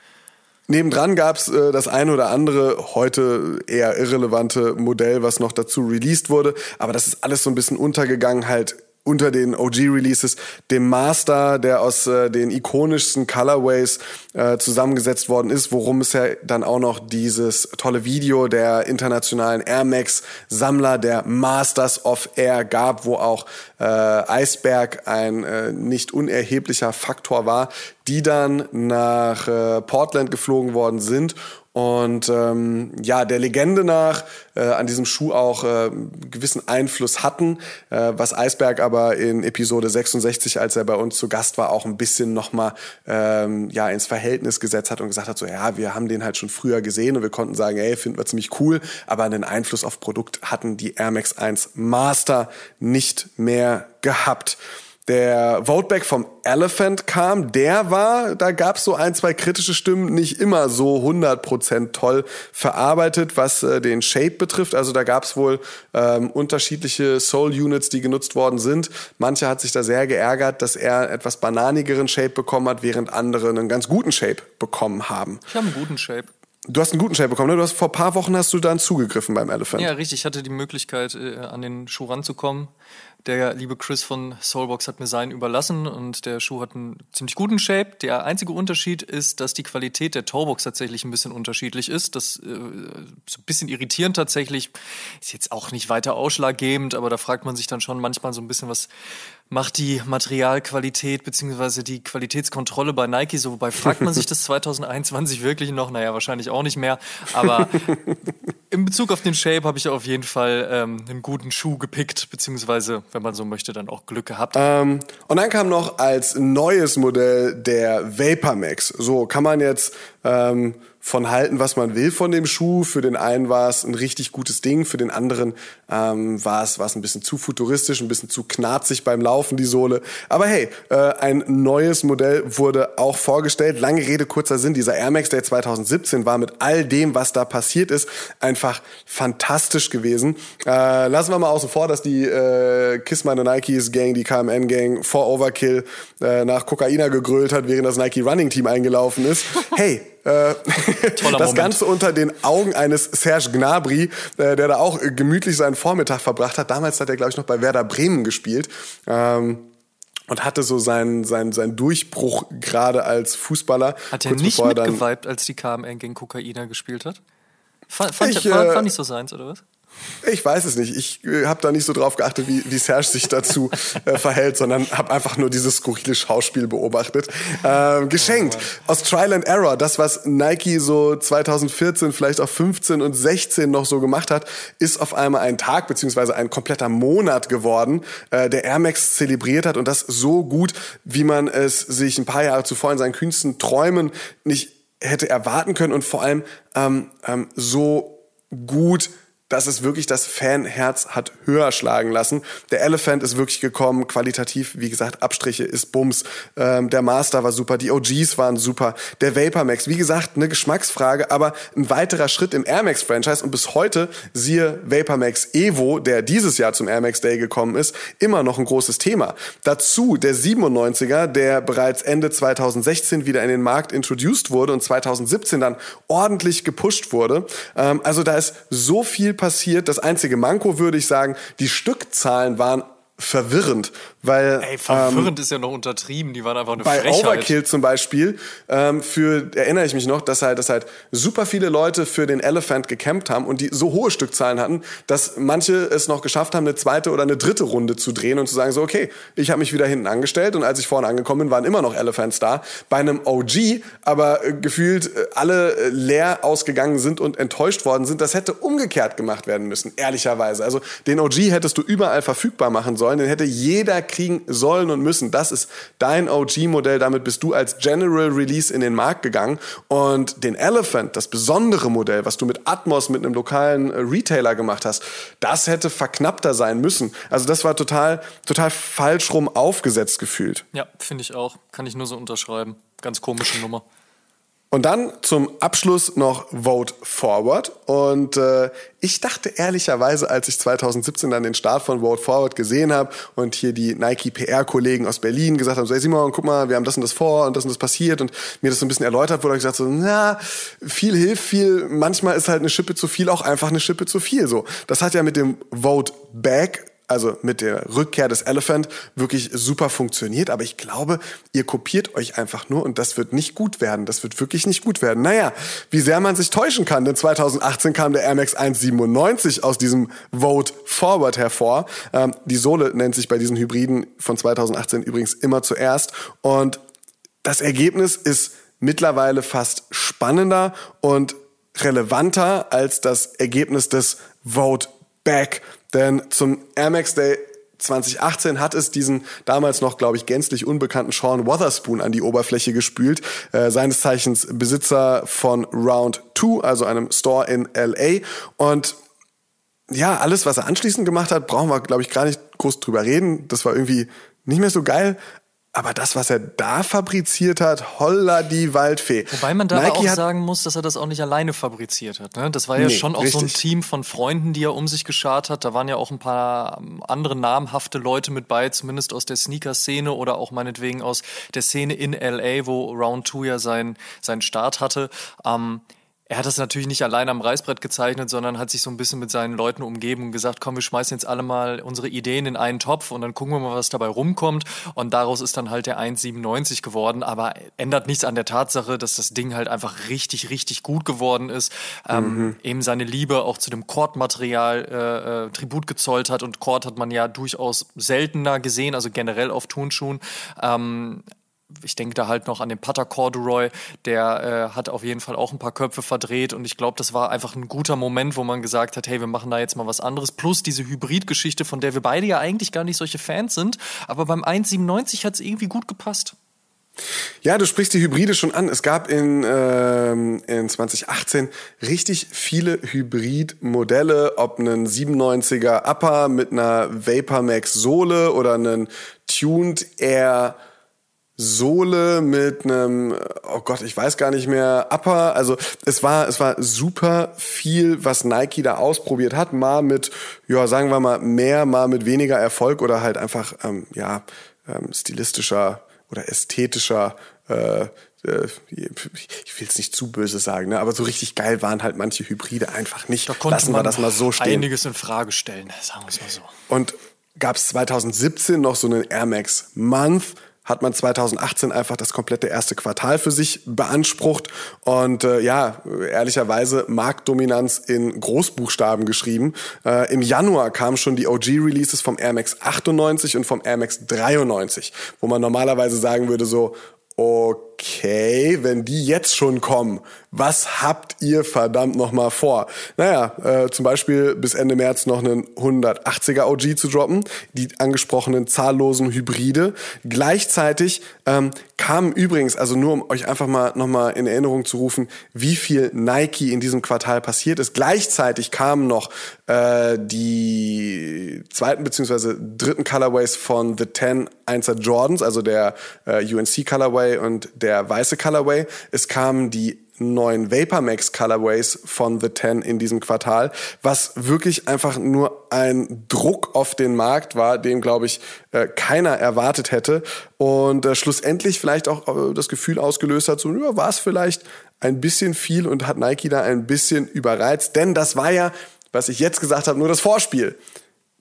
Nebendran gab's äh, das eine oder andere heute eher irrelevante Modell, was noch dazu released wurde. Aber das ist alles so ein bisschen untergegangen, halt unter den OG-Releases dem Master, der aus äh, den ikonischsten Colorways äh, zusammengesetzt worden ist, worum es ja dann auch noch dieses tolle Video der internationalen Air Max Sammler der Masters of Air gab, wo auch äh, Eisberg ein äh, nicht unerheblicher Faktor war, die dann nach äh, Portland geflogen worden sind und ähm, ja, der Legende nach äh, an diesem Schuh auch äh, gewissen Einfluss hatten, äh, was Eisberg aber in Episode 66, als er bei uns zu Gast war, auch ein bisschen nochmal ähm, ja, ins Verhältnis gesetzt hat und gesagt hat, so ja, wir haben den halt schon früher gesehen und wir konnten sagen, ey, finden wir ziemlich cool, aber einen Einfluss auf Produkt hatten die Air Max 1 Master nicht mehr gehabt der Voteback vom Elephant kam, der war, da gab es so ein, zwei kritische Stimmen, nicht immer so 100% toll verarbeitet, was äh, den Shape betrifft. Also da gab es wohl ähm, unterschiedliche Soul-Units, die genutzt worden sind. Manche hat sich da sehr geärgert, dass er etwas bananigeren Shape bekommen hat, während andere einen ganz guten Shape bekommen haben. Ich habe einen guten Shape. Du hast einen guten Shape bekommen, ne? Du hast vor ein paar Wochen hast du dann zugegriffen beim Elephant. Ja, richtig. Ich hatte die Möglichkeit, äh, an den Schuh ranzukommen. Der liebe Chris von Soulbox hat mir seinen überlassen und der Schuh hat einen ziemlich guten Shape. Der einzige Unterschied ist, dass die Qualität der Toebox tatsächlich ein bisschen unterschiedlich ist. Das äh, so ein bisschen irritierend tatsächlich. Ist jetzt auch nicht weiter ausschlaggebend, aber da fragt man sich dann schon manchmal so ein bisschen, was macht die Materialqualität beziehungsweise die Qualitätskontrolle bei Nike so. Wobei fragt man sich das 2021 wirklich noch? Naja, wahrscheinlich auch nicht mehr. Aber in Bezug auf den Shape habe ich auf jeden Fall ähm, einen guten Schuh gepickt, beziehungsweise, wenn man so möchte, dann auch Glück gehabt. Ähm, und dann kam noch als neues Modell der Vapor Max. So kann man jetzt ähm, von halten, was man will von dem Schuh. Für den einen war es ein richtig gutes Ding, für den anderen ähm, war es war es ein bisschen zu futuristisch, ein bisschen zu knarzig beim Laufen die Sohle. Aber hey, äh, ein neues Modell wurde auch vorgestellt. Lange Rede kurzer Sinn. Dieser Air Max Day 2017 war mit all dem, was da passiert ist, einfach fantastisch gewesen. Äh, lassen wir mal außen vor, dass die äh, Kiss Meine Nikes Gang, die KMN Gang vor Overkill äh, nach Kokaina gegrölt hat, während das Nike Running Team eingelaufen ist. Hey, äh, das Moment. Ganze unter den Augen eines Serge Gnabry, äh, der da auch gemütlich seinen Vormittag verbracht hat. Damals hat er, glaube ich, noch bei Werder Bremen gespielt. Ähm, und hatte so seinen, seinen, seinen Durchbruch gerade als Fußballer. Hat er nicht mitgeweibt, als die KMN gegen Kokaina gespielt hat? Fand, ich, fand, fand nicht so seins, oder was? Ich weiß es nicht. Ich äh, habe da nicht so drauf geachtet, wie, wie Serge sich dazu äh, verhält, sondern habe einfach nur dieses skurrile Schauspiel beobachtet. Ähm, geschenkt oh aus Trial and Error, das was Nike so 2014, vielleicht auch 15 und 16 noch so gemacht hat, ist auf einmal ein Tag beziehungsweise ein kompletter Monat geworden, äh, der Air Max zelebriert hat und das so gut, wie man es sich ein paar Jahre zuvor in seinen kühnsten Träumen nicht hätte erwarten können und vor allem ähm, ähm, so gut dass es wirklich das Fanherz hat höher schlagen lassen. Der Elephant ist wirklich gekommen, qualitativ, wie gesagt, Abstriche ist Bums. Ähm, der Master war super, die OGs waren super. Der Vapor Max, wie gesagt, eine Geschmacksfrage, aber ein weiterer Schritt im Air Max Franchise und bis heute siehe Vapor Max Evo, der dieses Jahr zum Air Max Day gekommen ist, immer noch ein großes Thema. Dazu der 97er, der bereits Ende 2016 wieder in den Markt introduced wurde und 2017 dann ordentlich gepusht wurde. Ähm, also da ist so viel passiert. Das einzige Manko würde ich sagen, die Stückzahlen waren verwirrend, weil Ey, verwirrend ähm, ist ja noch untertrieben. Die waren einfach eine bei Frechheit. Overkill zum Beispiel ähm, für erinnere ich mich noch, dass halt dass halt super viele Leute für den Elephant gecampt haben und die so hohe Stückzahlen hatten, dass manche es noch geschafft haben, eine zweite oder eine dritte Runde zu drehen und zu sagen so okay, ich habe mich wieder hinten angestellt und als ich vorne angekommen bin, waren immer noch Elephants da. Bei einem OG, aber äh, gefühlt äh, alle äh, leer ausgegangen sind und enttäuscht worden sind, das hätte umgekehrt gemacht werden müssen, ehrlicherweise. Also den OG hättest du überall verfügbar machen sollen sollen, den hätte jeder kriegen sollen und müssen. Das ist dein OG-Modell, damit bist du als General Release in den Markt gegangen und den Elephant, das besondere Modell, was du mit Atmos, mit einem lokalen äh, Retailer gemacht hast, das hätte verknappter sein müssen. Also das war total, total falsch rum aufgesetzt gefühlt. Ja, finde ich auch. Kann ich nur so unterschreiben. Ganz komische Nummer. Und dann zum Abschluss noch Vote Forward. Und äh, ich dachte ehrlicherweise, als ich 2017 dann den Start von Vote Forward gesehen habe und hier die Nike PR-Kollegen aus Berlin gesagt haben, so, hey Simon, guck mal, wir haben das und das vor und das und das passiert und mir das so ein bisschen erläutert wurde, ich gesagt so, na, viel hilft viel, manchmal ist halt eine Schippe zu viel auch einfach eine Schippe zu viel. So, Das hat ja mit dem Vote Back also mit der Rückkehr des Elephant, wirklich super funktioniert. Aber ich glaube, ihr kopiert euch einfach nur und das wird nicht gut werden. Das wird wirklich nicht gut werden. Naja, wie sehr man sich täuschen kann, denn 2018 kam der Air Max 197 aus diesem Vote Forward hervor. Ähm, die Sohle nennt sich bei diesen Hybriden von 2018 übrigens immer zuerst. Und das Ergebnis ist mittlerweile fast spannender und relevanter als das Ergebnis des Vote Back. Denn zum Air Max Day 2018 hat es diesen damals noch, glaube ich, gänzlich unbekannten Sean Wotherspoon an die Oberfläche gespült, äh, seines Zeichens Besitzer von Round 2, also einem Store in LA. Und ja, alles, was er anschließend gemacht hat, brauchen wir, glaube ich, gar nicht groß drüber reden. Das war irgendwie nicht mehr so geil. Aber das, was er da fabriziert hat, holla die Waldfee. Wobei man da auch sagen muss, dass er das auch nicht alleine fabriziert hat. Ne? Das war ja nee, schon auch richtig. so ein Team von Freunden, die er um sich geschart hat. Da waren ja auch ein paar ähm, andere namhafte Leute mit bei, zumindest aus der Sneaker-Szene oder auch meinetwegen aus der Szene in LA, wo Round 2 ja sein, seinen Start hatte. Ähm, er hat das natürlich nicht allein am Reißbrett gezeichnet, sondern hat sich so ein bisschen mit seinen Leuten umgeben und gesagt, komm, wir schmeißen jetzt alle mal unsere Ideen in einen Topf und dann gucken wir mal, was dabei rumkommt. Und daraus ist dann halt der 1,97 geworden, aber ändert nichts an der Tatsache, dass das Ding halt einfach richtig, richtig gut geworden ist. Ähm, mhm. Eben seine Liebe auch zu dem Kordmaterial äh, äh, Tribut gezollt hat und Kord hat man ja durchaus seltener gesehen, also generell auf Turnschuhen. Ähm, ich denke da halt noch an den Putter Corduroy, der äh, hat auf jeden Fall auch ein paar Köpfe verdreht und ich glaube, das war einfach ein guter Moment, wo man gesagt hat, hey, wir machen da jetzt mal was anderes. Plus diese Hybrid-Geschichte, von der wir beide ja eigentlich gar nicht solche Fans sind, aber beim 1,97 hat es irgendwie gut gepasst. Ja, du sprichst die Hybride schon an. Es gab in, ähm, in 2018 richtig viele Hybrid-Modelle, ob einen 97er Upper mit einer Vapor Max Sohle oder einen Tuned Air Sohle mit einem, oh Gott, ich weiß gar nicht mehr, Upper. Also es war, es war super viel, was Nike da ausprobiert hat. Mal mit, ja, sagen wir mal, mehr, mal mit weniger Erfolg oder halt einfach, ähm, ja, ähm, stilistischer oder ästhetischer äh, äh ich will es nicht zu böse sagen, ne? aber so richtig geil waren halt manche Hybride einfach nicht. Da Lassen wir das mal so stehen. Einiges in Frage stellen, sagen wir es mal so. Und gab es 2017 noch so einen Air Max Month, hat man 2018 einfach das komplette erste Quartal für sich beansprucht und äh, ja, ehrlicherweise Marktdominanz in Großbuchstaben geschrieben. Äh, Im Januar kamen schon die OG-Releases vom Air Max 98 und vom Air Max 93, wo man normalerweise sagen würde so, okay, wenn die jetzt schon kommen, was habt ihr verdammt noch mal vor? Naja, äh, zum Beispiel bis Ende März noch einen 180er OG zu droppen, die angesprochenen zahllosen Hybride. Gleichzeitig ähm, kamen übrigens, also nur um euch einfach mal noch mal in Erinnerung zu rufen, wie viel Nike in diesem Quartal passiert ist. Gleichzeitig kamen noch äh, die zweiten beziehungsweise dritten Colorways von The Ten 1er Jordans, also der äh, UNC Colorway und der weiße Colorway. Es kamen die neuen Vapormax Colorways von The Ten in diesem Quartal, was wirklich einfach nur ein Druck auf den Markt war, den, glaube ich, äh, keiner erwartet hätte und äh, schlussendlich vielleicht auch äh, das Gefühl ausgelöst hat, so ja, war es vielleicht ein bisschen viel und hat Nike da ein bisschen überreizt, denn das war ja, was ich jetzt gesagt habe, nur das Vorspiel.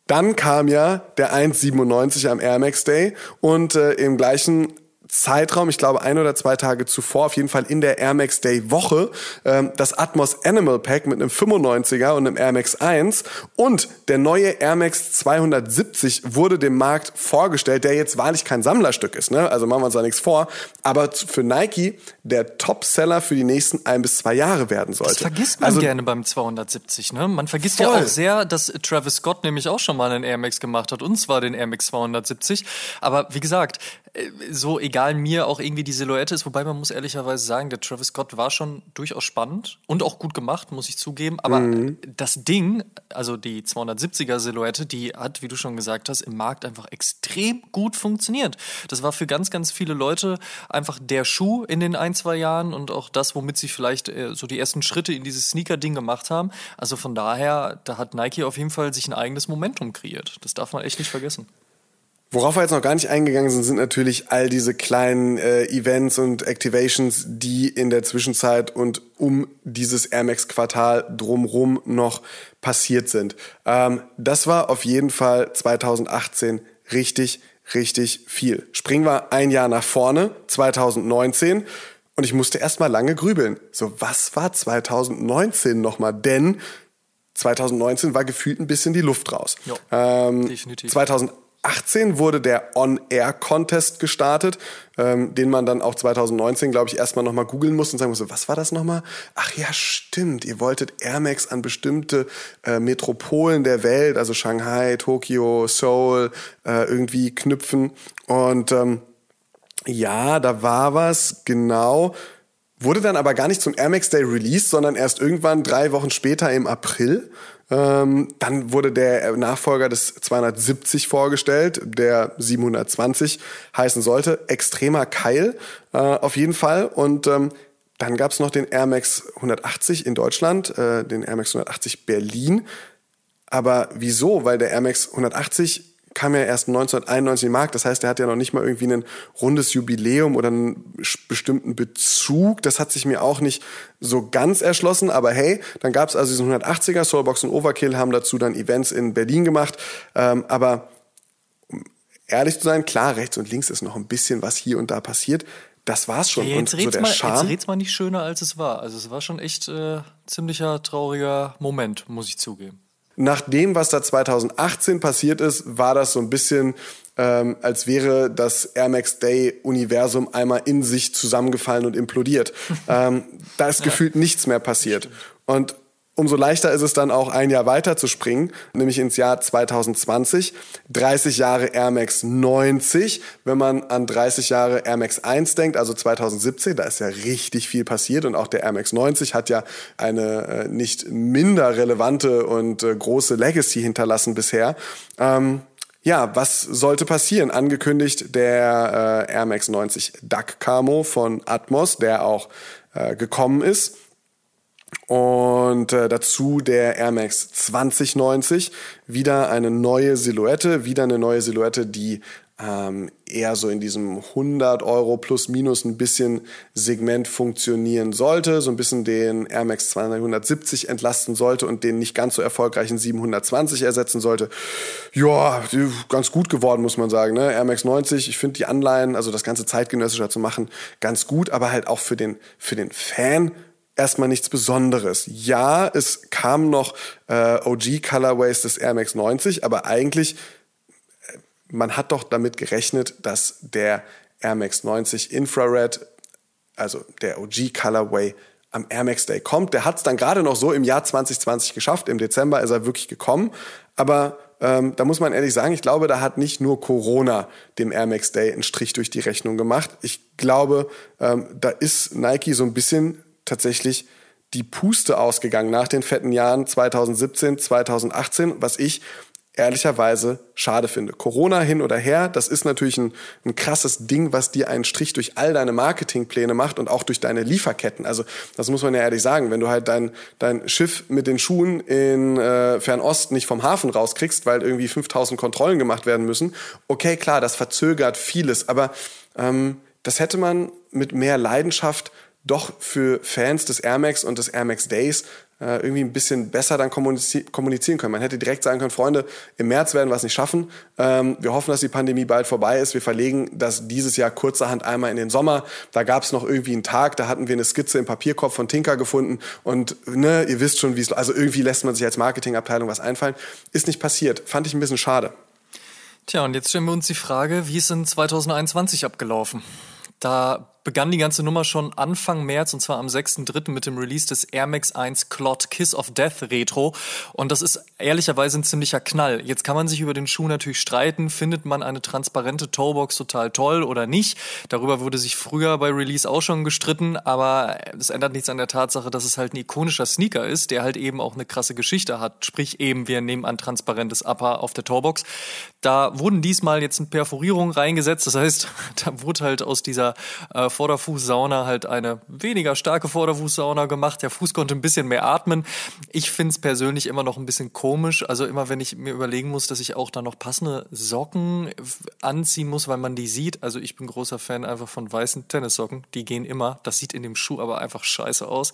Dann kam ja der 1,97 am Air Max Day und äh, im gleichen Zeitraum, ich glaube ein oder zwei Tage zuvor, auf jeden Fall in der Air Max Day Woche, ähm, das Atmos Animal Pack mit einem 95er und einem Air Max 1 und der neue Air Max 270 wurde dem Markt vorgestellt, der jetzt wahrlich kein Sammlerstück ist, ne? also machen wir uns da nichts vor, aber für Nike der Topseller für die nächsten ein bis zwei Jahre werden sollte. Das vergisst man also, gerne beim 270, ne? Man vergisst voll. ja auch sehr, dass Travis Scott nämlich auch schon mal einen Air Max gemacht hat und zwar den Air Max 270, aber wie gesagt, äh, so egal mir auch irgendwie die Silhouette ist, wobei man muss ehrlicherweise sagen, der Travis Scott war schon durchaus spannend und auch gut gemacht, muss ich zugeben. Aber mhm. das Ding, also die 270er Silhouette, die hat, wie du schon gesagt hast, im Markt einfach extrem gut funktioniert. Das war für ganz, ganz viele Leute einfach der Schuh in den ein, zwei Jahren und auch das, womit sie vielleicht äh, so die ersten Schritte in dieses Sneaker-Ding gemacht haben. Also von daher, da hat Nike auf jeden Fall sich ein eigenes Momentum kreiert. Das darf man echt nicht vergessen. Worauf wir jetzt noch gar nicht eingegangen sind, sind natürlich all diese kleinen äh, Events und Activations, die in der Zwischenzeit und um dieses Air Max Quartal drumrum noch passiert sind. Ähm, das war auf jeden Fall 2018 richtig, richtig viel. Springen wir ein Jahr nach vorne, 2019. Und ich musste erst mal lange grübeln. So, was war 2019 nochmal? Denn 2019 war gefühlt ein bisschen die Luft raus. Jo, ähm, definitiv. 2018 wurde der On-Air-Contest gestartet, ähm, den man dann auch 2019, glaube ich, erstmal nochmal googeln musste und sagen musste, was war das nochmal? Ach ja, stimmt, ihr wolltet Air Max an bestimmte äh, Metropolen der Welt, also Shanghai, Tokio, Seoul, äh, irgendwie knüpfen. Und ähm, ja, da war was, genau. Wurde dann aber gar nicht zum Air Max Day released, sondern erst irgendwann drei Wochen später im April. Ähm, dann wurde der Nachfolger des 270 vorgestellt, der 720 heißen sollte. Extremer Keil äh, auf jeden Fall. Und ähm, dann gab es noch den Air Max 180 in Deutschland, äh, den Air Max 180 Berlin. Aber wieso? Weil der Air Max 180 kam ja erst 1991 in den Markt. Das heißt, er hat ja noch nicht mal irgendwie ein rundes Jubiläum oder einen bestimmten Bezug. Das hat sich mir auch nicht so ganz erschlossen. Aber hey, dann gab es also diesen 180er, Soulbox und Overkill haben dazu dann Events in Berlin gemacht. Ähm, aber um ehrlich zu sein, klar, rechts und links ist noch ein bisschen was hier und da passiert. Das war's schon. Ja, jetzt und so der mal, Charme. jetzt red's mal nicht schöner, als es war. Also es war schon echt äh, ziemlicher trauriger Moment, muss ich zugeben. Nach dem, was da 2018 passiert ist, war das so ein bisschen, ähm, als wäre das Air Max Day Universum einmal in sich zusammengefallen und implodiert. ähm, da ist gefühlt nichts mehr passiert. Und umso leichter ist es dann auch ein Jahr weiter zu springen, nämlich ins Jahr 2020. 30 Jahre Air Max 90. Wenn man an 30 Jahre Air Max 1 denkt, also 2017, da ist ja richtig viel passiert und auch der Air Max 90 hat ja eine äh, nicht minder relevante und äh, große Legacy hinterlassen bisher. Ähm, ja, was sollte passieren? Angekündigt der äh, Air Max 90 Duck Camo von Atmos, der auch äh, gekommen ist. Und äh, dazu der Air Max 2090, wieder eine neue Silhouette, wieder eine neue Silhouette, die ähm, eher so in diesem 100 Euro plus minus ein bisschen Segment funktionieren sollte, so ein bisschen den Air Max 270 entlasten sollte und den nicht ganz so erfolgreichen 720 ersetzen sollte. Ja, ganz gut geworden, muss man sagen. Ne? Air Max 90, ich finde die Anleihen, also das ganze zeitgenössischer zu machen, ganz gut, aber halt auch für den, für den Fan erstmal nichts Besonderes. Ja, es kam noch äh, OG Colorways des Air Max 90, aber eigentlich, äh, man hat doch damit gerechnet, dass der Air Max 90 Infrared, also der OG Colorway, am Air Max Day kommt. Der hat es dann gerade noch so im Jahr 2020 geschafft. Im Dezember ist er wirklich gekommen. Aber ähm, da muss man ehrlich sagen, ich glaube, da hat nicht nur Corona dem Air Max Day einen Strich durch die Rechnung gemacht. Ich glaube, ähm, da ist Nike so ein bisschen tatsächlich die Puste ausgegangen nach den fetten Jahren 2017, 2018, was ich ehrlicherweise schade finde. Corona hin oder her, das ist natürlich ein, ein krasses Ding, was dir einen Strich durch all deine Marketingpläne macht und auch durch deine Lieferketten. Also das muss man ja ehrlich sagen, wenn du halt dein, dein Schiff mit den Schuhen in äh, Fernost nicht vom Hafen rauskriegst, weil irgendwie 5000 Kontrollen gemacht werden müssen, okay, klar, das verzögert vieles, aber ähm, das hätte man mit mehr Leidenschaft doch für Fans des Air Max und des Air Max Days äh, irgendwie ein bisschen besser dann kommunizieren können. Man hätte direkt sagen können, Freunde, im März werden wir es nicht schaffen. Ähm, wir hoffen, dass die Pandemie bald vorbei ist. Wir verlegen das dieses Jahr kurzerhand einmal in den Sommer. Da gab es noch irgendwie einen Tag, da hatten wir eine Skizze im Papierkorb von Tinker gefunden und ne, ihr wisst schon, wie es, also irgendwie lässt man sich als Marketingabteilung was einfallen. Ist nicht passiert. Fand ich ein bisschen schade. Tja, und jetzt stellen wir uns die Frage, wie ist in 2021 abgelaufen? Da begann die ganze Nummer schon Anfang März und zwar am 6.3. mit dem Release des Air Max 1 Clot Kiss of Death Retro. Und das ist ehrlicherweise ein ziemlicher Knall. Jetzt kann man sich über den Schuh natürlich streiten. Findet man eine transparente Toebox total toll oder nicht? Darüber wurde sich früher bei Release auch schon gestritten, aber es ändert nichts an der Tatsache, dass es halt ein ikonischer Sneaker ist, der halt eben auch eine krasse Geschichte hat. Sprich eben, wir nehmen ein transparentes Upper auf der Toebox. Da wurden diesmal jetzt Perforierungen reingesetzt. Das heißt, da wurde halt aus dieser äh, der Vorderfußsauna halt eine weniger starke Vorderfußsauna gemacht. Der Fuß konnte ein bisschen mehr atmen. Ich finde es persönlich immer noch ein bisschen komisch. Also immer wenn ich mir überlegen muss, dass ich auch da noch passende Socken anziehen muss, weil man die sieht. Also ich bin großer Fan einfach von weißen Tennissocken. Die gehen immer. Das sieht in dem Schuh aber einfach scheiße aus.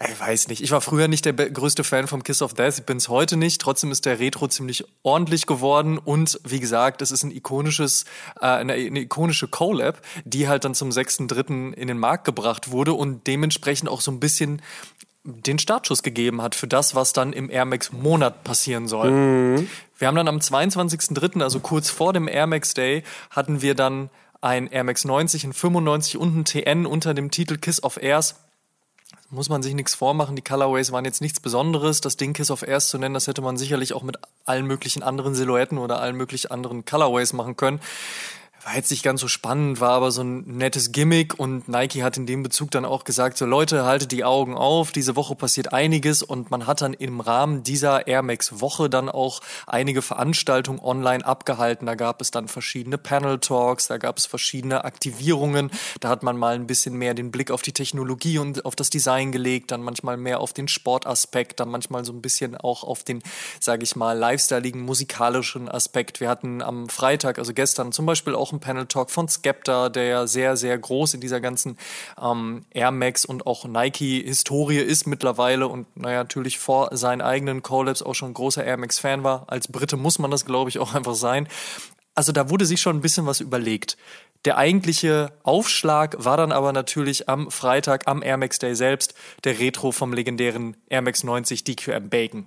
Ich weiß nicht. Ich war früher nicht der größte Fan vom Kiss of Death. Ich bin es heute nicht. Trotzdem ist der Retro ziemlich ordentlich geworden. Und wie gesagt, es ist ein ikonisches, äh, eine, eine ikonische Collab, die halt dann zum 6.3. in den Markt gebracht wurde und dementsprechend auch so ein bisschen den Startschuss gegeben hat für das, was dann im Air Max Monat passieren soll. Mhm. Wir haben dann am 22.3., also kurz vor dem Air Max Day, hatten wir dann ein Air Max 90, ein 95 und ein TN unter dem Titel Kiss of Airs muss man sich nichts vormachen. Die Colorways waren jetzt nichts Besonderes. Das Ding Kiss of Airs zu nennen, das hätte man sicherlich auch mit allen möglichen anderen Silhouetten oder allen möglichen anderen Colorways machen können war jetzt nicht ganz so spannend, war aber so ein nettes Gimmick und Nike hat in dem Bezug dann auch gesagt, so Leute, haltet die Augen auf, diese Woche passiert einiges und man hat dann im Rahmen dieser Air Max Woche dann auch einige Veranstaltungen online abgehalten. Da gab es dann verschiedene Panel Talks, da gab es verschiedene Aktivierungen, da hat man mal ein bisschen mehr den Blick auf die Technologie und auf das Design gelegt, dann manchmal mehr auf den Sportaspekt, dann manchmal so ein bisschen auch auf den, sage ich mal, lifestyleigen, musikalischen Aspekt. Wir hatten am Freitag, also gestern zum Beispiel auch ein Panel Talk von Skepta, der ja sehr, sehr groß in dieser ganzen ähm, Air Max und auch Nike-Historie ist mittlerweile und naja, natürlich vor seinen eigenen Collabs auch schon großer Air Max-Fan war. Als Brite muss man das, glaube ich, auch einfach sein. Also da wurde sich schon ein bisschen was überlegt. Der eigentliche Aufschlag war dann aber natürlich am Freitag, am Air Max Day selbst, der Retro vom legendären Air Max 90 DQM Bacon.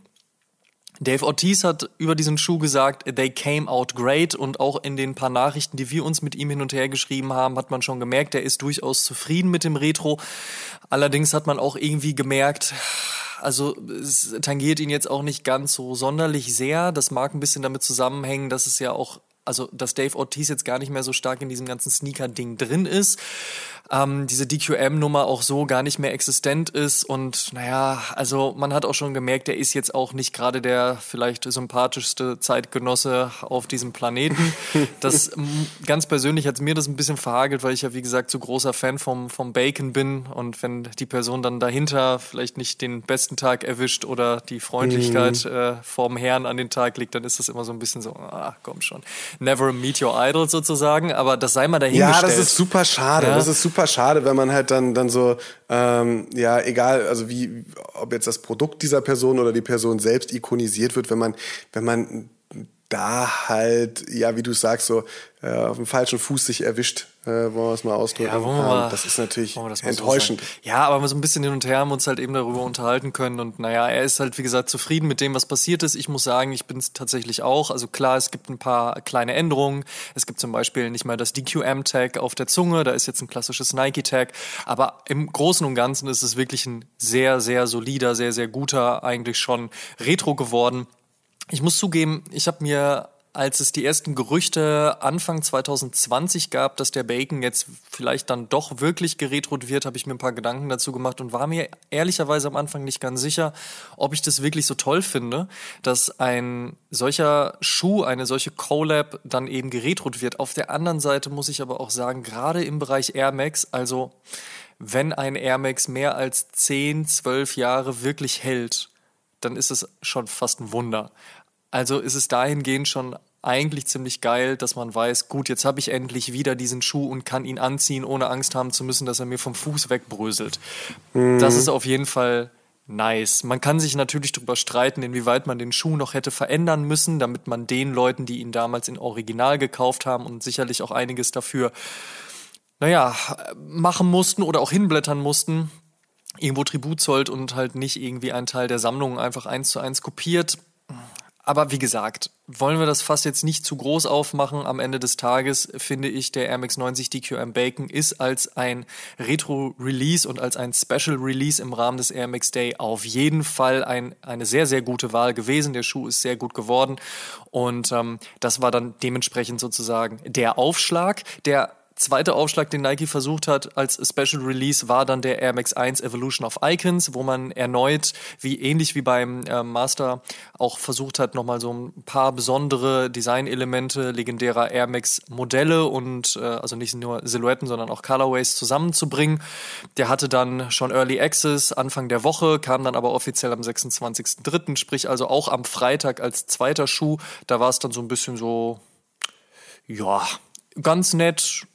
Dave Ortiz hat über diesen Schuh gesagt, they came out great und auch in den paar Nachrichten, die wir uns mit ihm hin und her geschrieben haben, hat man schon gemerkt, er ist durchaus zufrieden mit dem Retro. Allerdings hat man auch irgendwie gemerkt, also es tangiert ihn jetzt auch nicht ganz so sonderlich sehr. Das mag ein bisschen damit zusammenhängen, dass es ja auch also dass Dave Ortiz jetzt gar nicht mehr so stark in diesem ganzen Sneaker-Ding drin ist ähm, diese DQM-Nummer auch so gar nicht mehr existent ist. Und naja, also man hat auch schon gemerkt, er ist jetzt auch nicht gerade der vielleicht sympathischste Zeitgenosse auf diesem Planeten. Das ganz persönlich hat mir das ein bisschen verhagelt, weil ich ja wie gesagt so großer Fan vom, vom Bacon bin. Und wenn die Person dann dahinter vielleicht nicht den besten Tag erwischt oder die Freundlichkeit mhm. äh, vorm Herrn an den Tag legt, dann ist das immer so ein bisschen so, ah, komm schon. Never meet your idol sozusagen, aber das sei mal dahingestellt. Ja, das ist super schade. Ja? Das ist super schade, wenn man halt dann, dann so, ähm, ja, egal, also wie, ob jetzt das Produkt dieser Person oder die Person selbst ikonisiert wird, wenn man, wenn man da halt, ja, wie du sagst, so äh, auf dem falschen Fuß sich erwischt äh, wollen wir es mal ausdrücken. Ja, wollen wir mal, das ist natürlich das enttäuschend. So ja, aber so ein bisschen hin und her haben wir uns halt eben darüber unterhalten können. Und naja, er ist halt, wie gesagt, zufrieden mit dem, was passiert ist. Ich muss sagen, ich bin es tatsächlich auch. Also klar, es gibt ein paar kleine Änderungen. Es gibt zum Beispiel nicht mal das DQM-Tag auf der Zunge. Da ist jetzt ein klassisches Nike-Tag. Aber im Großen und Ganzen ist es wirklich ein sehr, sehr solider, sehr, sehr guter, eigentlich schon Retro geworden. Ich muss zugeben, ich habe mir als es die ersten Gerüchte Anfang 2020 gab, dass der Bacon jetzt vielleicht dann doch wirklich geretrot wird, habe ich mir ein paar Gedanken dazu gemacht und war mir ehrlicherweise am Anfang nicht ganz sicher, ob ich das wirklich so toll finde, dass ein solcher Schuh, eine solche Collab dann eben geretrot wird. Auf der anderen Seite muss ich aber auch sagen, gerade im Bereich Air Max, also wenn ein Air Max mehr als 10, 12 Jahre wirklich hält, dann ist es schon fast ein Wunder. Also ist es dahingehend schon eigentlich ziemlich geil, dass man weiß, gut, jetzt habe ich endlich wieder diesen Schuh und kann ihn anziehen, ohne Angst haben zu müssen, dass er mir vom Fuß wegbröselt. Mhm. Das ist auf jeden Fall nice. Man kann sich natürlich darüber streiten, inwieweit man den Schuh noch hätte verändern müssen, damit man den Leuten, die ihn damals in Original gekauft haben und sicherlich auch einiges dafür, naja, machen mussten oder auch hinblättern mussten, irgendwo Tribut zollt und halt nicht irgendwie einen Teil der Sammlung einfach eins zu eins kopiert. Aber wie gesagt, wollen wir das fast jetzt nicht zu groß aufmachen. Am Ende des Tages finde ich, der Air Max 90 DQM Bacon ist als ein Retro-Release und als ein Special-Release im Rahmen des Air Max Day auf jeden Fall ein, eine sehr, sehr gute Wahl gewesen. Der Schuh ist sehr gut geworden und ähm, das war dann dementsprechend sozusagen der Aufschlag, der zweite Aufschlag, den Nike versucht hat als Special Release, war dann der Air Max 1 Evolution of Icons, wo man erneut, wie ähnlich wie beim äh, Master, auch versucht hat, nochmal so ein paar besondere Designelemente legendärer Air Max Modelle und äh, also nicht nur Silhouetten, sondern auch Colorways zusammenzubringen. Der hatte dann schon Early Access Anfang der Woche, kam dann aber offiziell am 26.03., sprich also auch am Freitag als zweiter Schuh. Da war es dann so ein bisschen so, ja, ganz nett,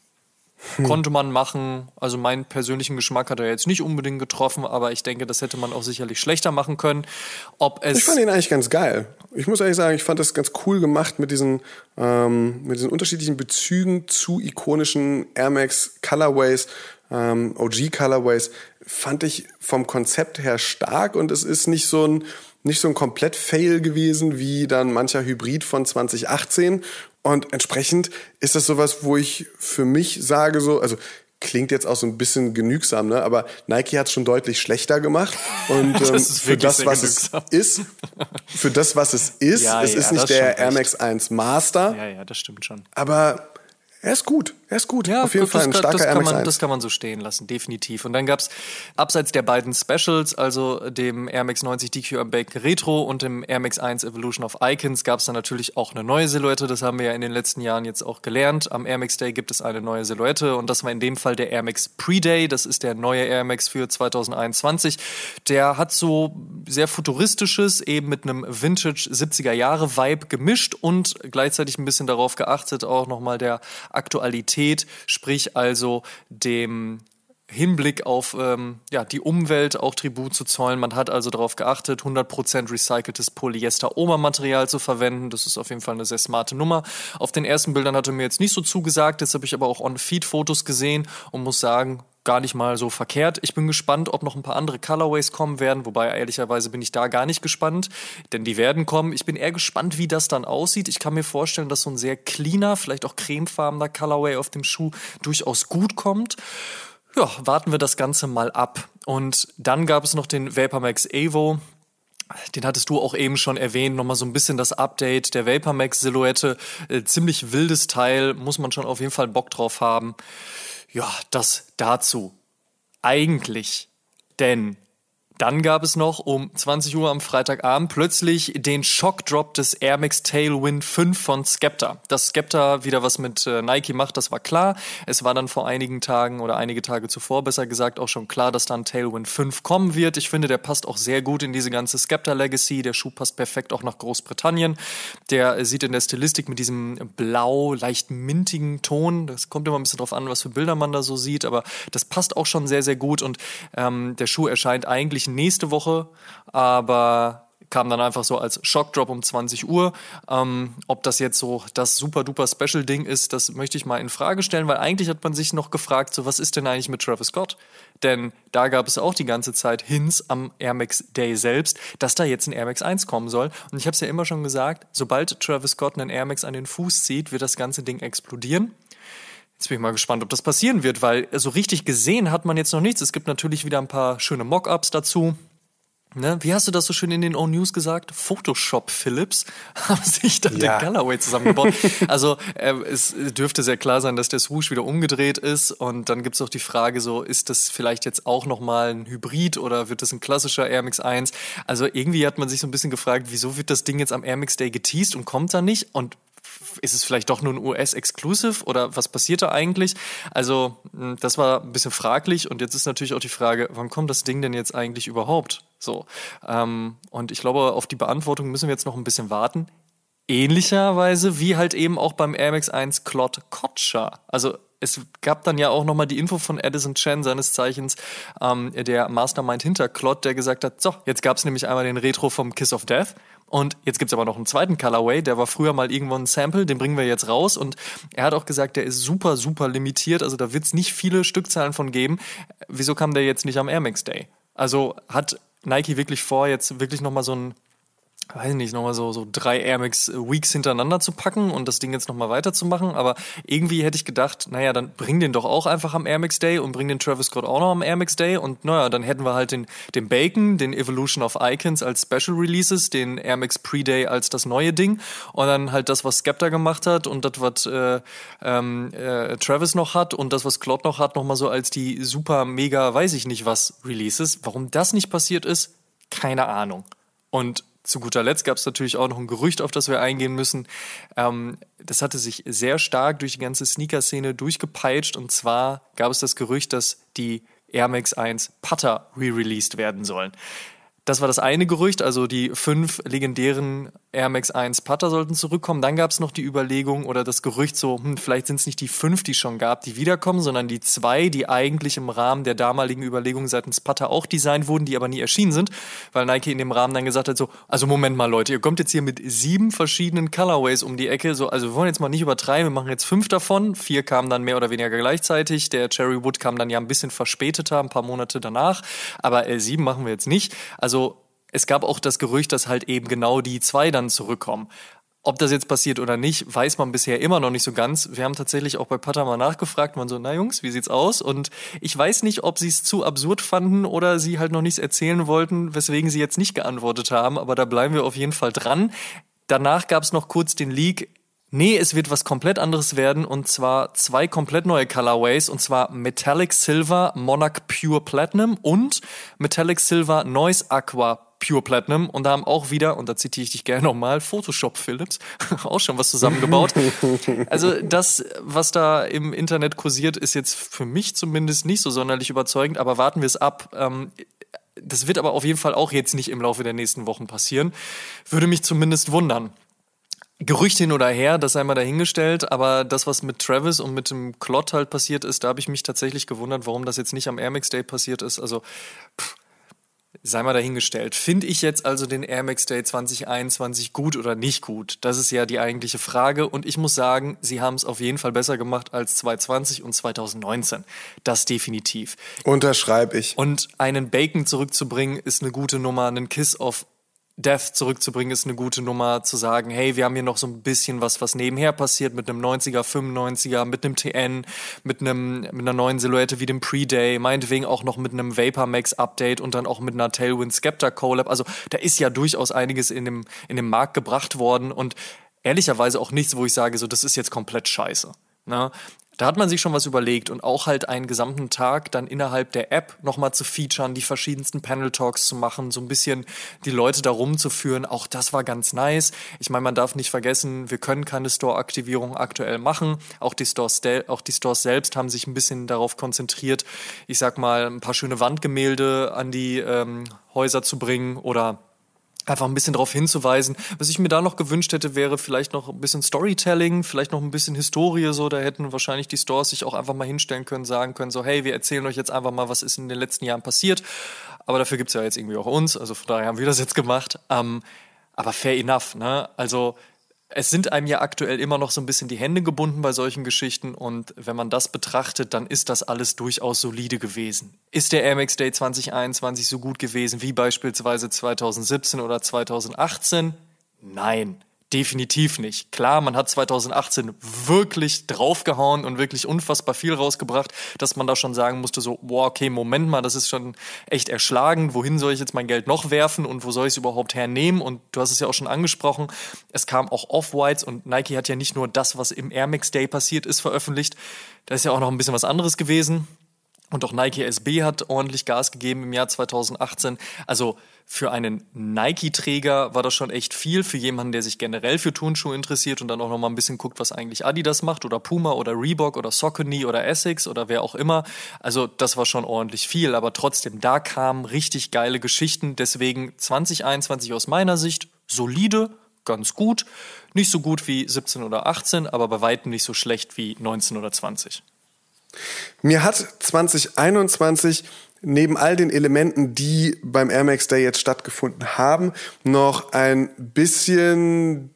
hm. konnte man machen. Also meinen persönlichen Geschmack hat er jetzt nicht unbedingt getroffen, aber ich denke, das hätte man auch sicherlich schlechter machen können. Ob es ich fand ihn eigentlich ganz geil. Ich muss ehrlich sagen, ich fand das ganz cool gemacht mit diesen, ähm, mit diesen unterschiedlichen Bezügen zu ikonischen Air Max Colorways, ähm, OG Colorways. Fand ich vom Konzept her stark und es ist nicht so ein nicht so ein komplett Fail gewesen wie dann mancher Hybrid von 2018 und entsprechend ist das sowas, wo ich für mich sage, so, also klingt jetzt auch so ein bisschen genügsam, ne? aber Nike hat es schon deutlich schlechter gemacht. Und ähm, das für das, was genügsam. es ist, für das, was es ist, ja, es ja, ist nicht der Air Max 1 Master. Ja, ja, das stimmt schon. Aber er ist gut, er ist gut. Ja, Auf jeden Fall ein starker das kann, man, das kann man so stehen lassen, definitiv. Und dann gab's abseits der beiden Specials, also dem Air Max 90 DQ am Bake Retro und dem Air Max 1 Evolution of Icons, gab's dann natürlich auch eine neue Silhouette. Das haben wir ja in den letzten Jahren jetzt auch gelernt. Am Air Max Day gibt es eine neue Silhouette und das war in dem Fall der Air Max Pre-Day. Das ist der neue Air Max für 2021. Der hat so sehr futuristisches, eben mit einem Vintage 70er Jahre Vibe gemischt und gleichzeitig ein bisschen darauf geachtet, auch nochmal der Aktualität, sprich also dem Hinblick auf ähm, ja, die Umwelt auch Tribut zu zollen. Man hat also darauf geachtet, 100% recyceltes Polyester-Oma-Material zu verwenden. Das ist auf jeden Fall eine sehr smarte Nummer. Auf den ersten Bildern hatte mir jetzt nicht so zugesagt. Jetzt habe ich aber auch On-Feed-Fotos gesehen und muss sagen, gar nicht mal so verkehrt. Ich bin gespannt, ob noch ein paar andere Colorways kommen werden, wobei ehrlicherweise bin ich da gar nicht gespannt, denn die werden kommen. Ich bin eher gespannt, wie das dann aussieht. Ich kann mir vorstellen, dass so ein sehr cleaner, vielleicht auch cremefarbener Colorway auf dem Schuh durchaus gut kommt. Ja, warten wir das Ganze mal ab. Und dann gab es noch den Vapormax Evo. Den hattest du auch eben schon erwähnt, nochmal so ein bisschen das Update der Vapormax-Silhouette. Äh, ziemlich wildes Teil, muss man schon auf jeden Fall Bock drauf haben. Ja, das dazu. Eigentlich. Denn dann gab es noch um 20 Uhr am Freitagabend plötzlich den Shockdrop des Air Max Tailwind 5 von Skepta. Dass Skepta wieder was mit äh, Nike macht, das war klar. Es war dann vor einigen Tagen oder einige Tage zuvor, besser gesagt, auch schon klar, dass dann Tailwind 5 kommen wird. Ich finde, der passt auch sehr gut in diese ganze Skepta Legacy. Der Schuh passt perfekt auch nach Großbritannien. Der äh, sieht in der Stilistik mit diesem blau, leicht mintigen Ton, das kommt immer ein bisschen drauf an, was für Bilder man da so sieht, aber das passt auch schon sehr, sehr gut und ähm, der Schuh erscheint eigentlich nächste Woche, aber kam dann einfach so als Shockdrop um 20 Uhr. Ähm, ob das jetzt so das super duper Special Ding ist, das möchte ich mal in Frage stellen, weil eigentlich hat man sich noch gefragt, so was ist denn eigentlich mit Travis Scott? Denn da gab es auch die ganze Zeit Hints am Air Max Day selbst, dass da jetzt ein Air Max 1 kommen soll. Und ich habe es ja immer schon gesagt, sobald Travis Scott einen Air Max an den Fuß zieht, wird das ganze Ding explodieren. Jetzt bin ich mal gespannt, ob das passieren wird, weil so richtig gesehen hat man jetzt noch nichts. Es gibt natürlich wieder ein paar schöne Mockups dazu. Ne? Wie hast du das so schön in den O-News gesagt? Photoshop Philips haben sich da ja. den Colorway zusammengebaut. also äh, es dürfte sehr klar sein, dass der Swoosh wieder umgedreht ist und dann gibt es auch die Frage so, ist das vielleicht jetzt auch nochmal ein Hybrid oder wird das ein klassischer Air Max 1? Also irgendwie hat man sich so ein bisschen gefragt, wieso wird das Ding jetzt am Air Max Day geteased und kommt da nicht? Und ist es vielleicht doch nur ein US-Exclusive oder was passiert da eigentlich? Also, hm, das war ein bisschen fraglich und jetzt ist natürlich auch die Frage, wann kommt das Ding denn jetzt eigentlich überhaupt? So. Ähm, und ich glaube, auf die Beantwortung müssen wir jetzt noch ein bisschen warten. Ähnlicherweise wie halt eben auch beim Air Max 1 Claude Kotscher. Also es gab dann ja auch nochmal die Info von Edison Chen, seines Zeichens ähm, der Mastermind hinter Claude, der gesagt hat, so, jetzt gab es nämlich einmal den Retro vom Kiss of Death und jetzt gibt's aber noch einen zweiten Colorway, der war früher mal irgendwo ein Sample, den bringen wir jetzt raus. Und er hat auch gesagt, der ist super, super limitiert. Also da wird's nicht viele Stückzahlen von geben. Wieso kam der jetzt nicht am Air Max Day? Also hat Nike wirklich vor, jetzt wirklich nochmal so ein weiß nicht, nochmal so, so drei Air Max Weeks hintereinander zu packen und das Ding jetzt nochmal weiterzumachen. Aber irgendwie hätte ich gedacht, naja, dann bring den doch auch einfach am Air Max Day und bring den Travis Scott auch noch am Air Max Day. Und naja, dann hätten wir halt den, den Bacon, den Evolution of Icons als Special Releases, den Air Max Pre-Day als das neue Ding und dann halt das, was Skepta gemacht hat und das, was äh, ähm, äh, Travis noch hat und das, was Claude noch hat, nochmal so als die super, mega, weiß ich nicht was Releases. Warum das nicht passiert ist, keine Ahnung. Und zu guter Letzt gab es natürlich auch noch ein Gerücht, auf das wir eingehen müssen. Ähm, das hatte sich sehr stark durch die ganze Sneaker-Szene durchgepeitscht. Und zwar gab es das Gerücht, dass die Air Max 1 Putter re-released werden sollen. Das war das eine Gerücht, also die fünf legendären Air Max 1 Putter sollten zurückkommen. Dann gab es noch die Überlegung oder das Gerücht so, hm, vielleicht sind es nicht die fünf, die schon gab, die wiederkommen, sondern die zwei, die eigentlich im Rahmen der damaligen Überlegung seitens Putter auch designt wurden, die aber nie erschienen sind, weil Nike in dem Rahmen dann gesagt hat so, also Moment mal Leute, ihr kommt jetzt hier mit sieben verschiedenen Colorways um die Ecke, so, also wir wollen jetzt mal nicht übertreiben, wir machen jetzt fünf davon, vier kamen dann mehr oder weniger gleichzeitig, der Cherry Wood kam dann ja ein bisschen verspäteter, ein paar Monate danach, aber äh, sieben machen wir jetzt nicht. Also es gab auch das Gerücht, dass halt eben genau die zwei dann zurückkommen. Ob das jetzt passiert oder nicht, weiß man bisher immer noch nicht so ganz. Wir haben tatsächlich auch bei Pata mal nachgefragt, man so, na Jungs, wie sieht's aus? Und ich weiß nicht, ob sie es zu absurd fanden oder sie halt noch nichts erzählen wollten, weswegen sie jetzt nicht geantwortet haben, aber da bleiben wir auf jeden Fall dran. Danach gab es noch kurz den Leak, Nee, es wird was komplett anderes werden und zwar zwei komplett neue Colorways und zwar Metallic Silver Monarch Pure Platinum und Metallic Silver Noise Aqua Pure Platinum und da haben auch wieder, und da zitiere ich dich gerne nochmal, Photoshop Philips, auch schon was zusammengebaut. also das, was da im Internet kursiert, ist jetzt für mich zumindest nicht so sonderlich überzeugend, aber warten wir es ab. Ähm, das wird aber auf jeden Fall auch jetzt nicht im Laufe der nächsten Wochen passieren. Würde mich zumindest wundern. Gerücht hin oder her, das sei mal dahingestellt, aber das, was mit Travis und mit dem Klott halt passiert ist, da habe ich mich tatsächlich gewundert, warum das jetzt nicht am Air Max Day passiert ist. Also, pff, sei mal dahingestellt. Finde ich jetzt also den Air Max Day 2021 gut oder nicht gut? Das ist ja die eigentliche Frage. Und ich muss sagen, sie haben es auf jeden Fall besser gemacht als 2020 und 2019. Das definitiv. Unterschreibe ich. Und einen Bacon zurückzubringen, ist eine gute Nummer. Einen Kiss of Death zurückzubringen, ist eine gute Nummer, zu sagen, hey, wir haben hier noch so ein bisschen was, was nebenher passiert, mit einem 90er, 95er, mit einem TN, mit einem, mit einer neuen Silhouette wie dem Pre-Day, meinetwegen auch noch mit einem Vapor Max Update und dann auch mit einer Tailwind Skepta Collab. Also da ist ja durchaus einiges in dem, in dem Markt gebracht worden und ehrlicherweise auch nichts, wo ich sage, so, das ist jetzt komplett scheiße. Ne? Da hat man sich schon was überlegt und auch halt einen gesamten Tag dann innerhalb der App nochmal zu featuren, die verschiedensten Panel Talks zu machen, so ein bisschen die Leute da rumzuführen. Auch das war ganz nice. Ich meine, man darf nicht vergessen, wir können keine Store-Aktivierung aktuell machen. Auch die, Stores, auch die Stores selbst haben sich ein bisschen darauf konzentriert, ich sag mal, ein paar schöne Wandgemälde an die ähm, Häuser zu bringen oder einfach ein bisschen darauf hinzuweisen. Was ich mir da noch gewünscht hätte, wäre vielleicht noch ein bisschen Storytelling, vielleicht noch ein bisschen Historie, so, da hätten wahrscheinlich die Stores sich auch einfach mal hinstellen können, sagen können, so, hey, wir erzählen euch jetzt einfach mal, was ist in den letzten Jahren passiert. Aber dafür gibt's ja jetzt irgendwie auch uns, also von daher haben wir das jetzt gemacht. Ähm, aber fair enough, ne? Also es sind einem ja aktuell immer noch so ein bisschen die Hände gebunden bei solchen Geschichten und wenn man das betrachtet, dann ist das alles durchaus solide gewesen. Ist der Amex Day 2021 so gut gewesen wie beispielsweise 2017 oder 2018? Nein. Definitiv nicht. Klar, man hat 2018 wirklich draufgehauen und wirklich unfassbar viel rausgebracht, dass man da schon sagen musste, so, boah, okay, Moment mal, das ist schon echt erschlagend. Wohin soll ich jetzt mein Geld noch werfen und wo soll ich es überhaupt hernehmen? Und du hast es ja auch schon angesprochen, es kam auch Off-Whites und Nike hat ja nicht nur das, was im Air Max Day passiert ist, veröffentlicht. Da ist ja auch noch ein bisschen was anderes gewesen. Und auch Nike SB hat ordentlich Gas gegeben im Jahr 2018. Also für einen Nike-Träger war das schon echt viel. Für jemanden, der sich generell für Turnschuhe interessiert und dann auch noch mal ein bisschen guckt, was eigentlich Adidas macht oder Puma oder Reebok oder Saucony oder Essex oder wer auch immer. Also das war schon ordentlich viel. Aber trotzdem, da kamen richtig geile Geschichten. Deswegen 2021 aus meiner Sicht solide, ganz gut. Nicht so gut wie 17 oder 18, aber bei weitem nicht so schlecht wie 19 oder 20. Mir hat 2021 neben all den Elementen, die beim Air Max Day jetzt stattgefunden haben, noch ein bisschen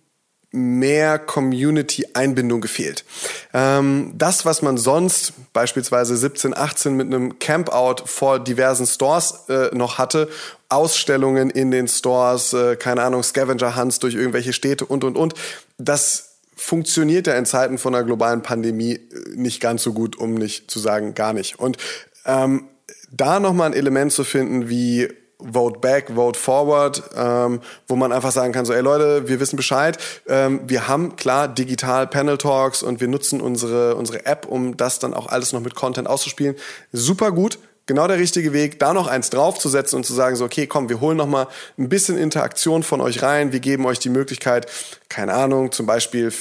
mehr Community-Einbindung gefehlt. Ähm, das, was man sonst beispielsweise 17, 18 mit einem Campout vor diversen Stores äh, noch hatte, Ausstellungen in den Stores, äh, keine Ahnung, Scavenger-Hunts durch irgendwelche Städte und, und, und, das funktioniert ja in Zeiten von einer globalen Pandemie äh, nicht ganz so gut, um nicht zu sagen gar nicht. Und ähm, da nochmal ein Element zu finden wie Vote Back, Vote Forward, ähm, wo man einfach sagen kann, so, ey Leute, wir wissen Bescheid, ähm, wir haben klar digital Panel Talks und wir nutzen unsere, unsere App, um das dann auch alles noch mit Content auszuspielen. Super gut, genau der richtige Weg, da noch eins draufzusetzen und zu sagen, so, okay, komm, wir holen noch mal ein bisschen Interaktion von euch rein, wir geben euch die Möglichkeit, keine Ahnung, zum Beispiel,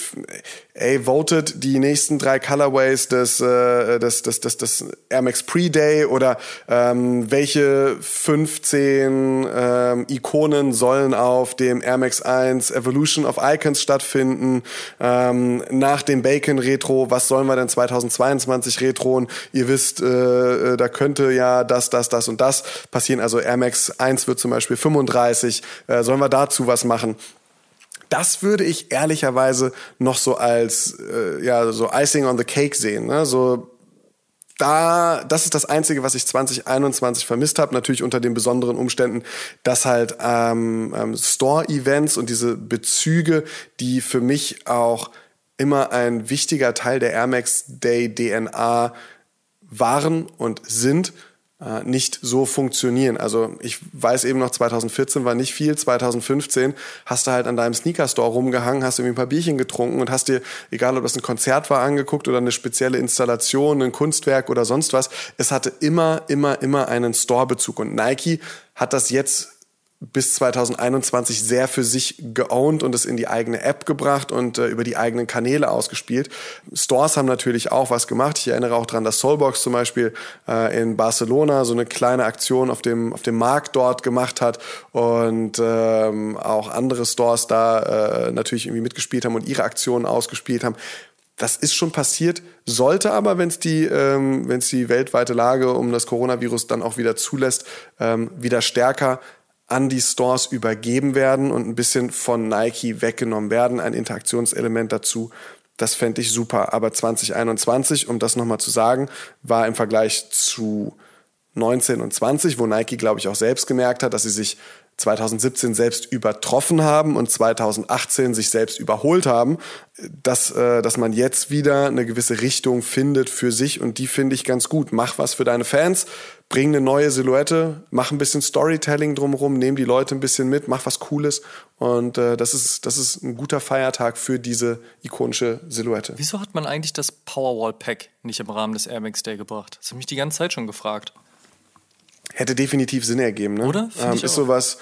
ey, votet die nächsten drei Colorways des, äh, des, des, des, des Air Max Pre-Day oder ähm, welche 15 ähm, Ikonen sollen auf dem Air Max 1 Evolution of Icons stattfinden, ähm, nach dem Bacon Retro, was sollen wir denn 2022 retroen? Ihr wisst, äh, äh, da könnte ja das, das, das und das passieren, also Air Max 1 wird zum Beispiel 35, äh, sollen wir dazu was machen? Das würde ich ehrlicherweise noch so als äh, ja so Icing on the Cake sehen. Ne? So da, das ist das Einzige, was ich 2021 vermisst habe. Natürlich unter den besonderen Umständen, dass halt ähm, ähm, Store-Events und diese Bezüge, die für mich auch immer ein wichtiger Teil der Air Max Day DNA waren und sind, nicht so funktionieren. Also ich weiß eben noch, 2014 war nicht viel, 2015 hast du halt an deinem Sneaker-Store rumgehangen, hast irgendwie ein paar Bierchen getrunken und hast dir, egal ob das ein Konzert war, angeguckt oder eine spezielle Installation, ein Kunstwerk oder sonst was, es hatte immer, immer, immer einen Store-Bezug. Und Nike hat das jetzt bis 2021 sehr für sich geowned und es in die eigene App gebracht und äh, über die eigenen Kanäle ausgespielt. Stores haben natürlich auch was gemacht. Ich erinnere auch daran, dass Soulbox zum Beispiel äh, in Barcelona so eine kleine Aktion auf dem, auf dem Markt dort gemacht hat und ähm, auch andere Stores da äh, natürlich irgendwie mitgespielt haben und ihre Aktionen ausgespielt haben. Das ist schon passiert, sollte aber, wenn es die, ähm, wenn es die weltweite Lage um das Coronavirus dann auch wieder zulässt, ähm, wieder stärker an die Stores übergeben werden und ein bisschen von Nike weggenommen werden, ein Interaktionselement dazu. Das fände ich super. Aber 2021, um das nochmal zu sagen, war im Vergleich zu 19 und 20, wo Nike, glaube ich, auch selbst gemerkt hat, dass sie sich 2017 selbst übertroffen haben und 2018 sich selbst überholt haben, dass, äh, dass man jetzt wieder eine gewisse Richtung findet für sich und die finde ich ganz gut. Mach was für deine Fans, bring eine neue Silhouette, mach ein bisschen Storytelling drumherum, nehm die Leute ein bisschen mit, mach was Cooles und äh, das, ist, das ist ein guter Feiertag für diese ikonische Silhouette. Wieso hat man eigentlich das Powerwall Pack nicht im Rahmen des Air Max Day gebracht? Das habe ich mich die ganze Zeit schon gefragt. Hätte definitiv Sinn ergeben, ne? Oder? Ähm, ist sowas,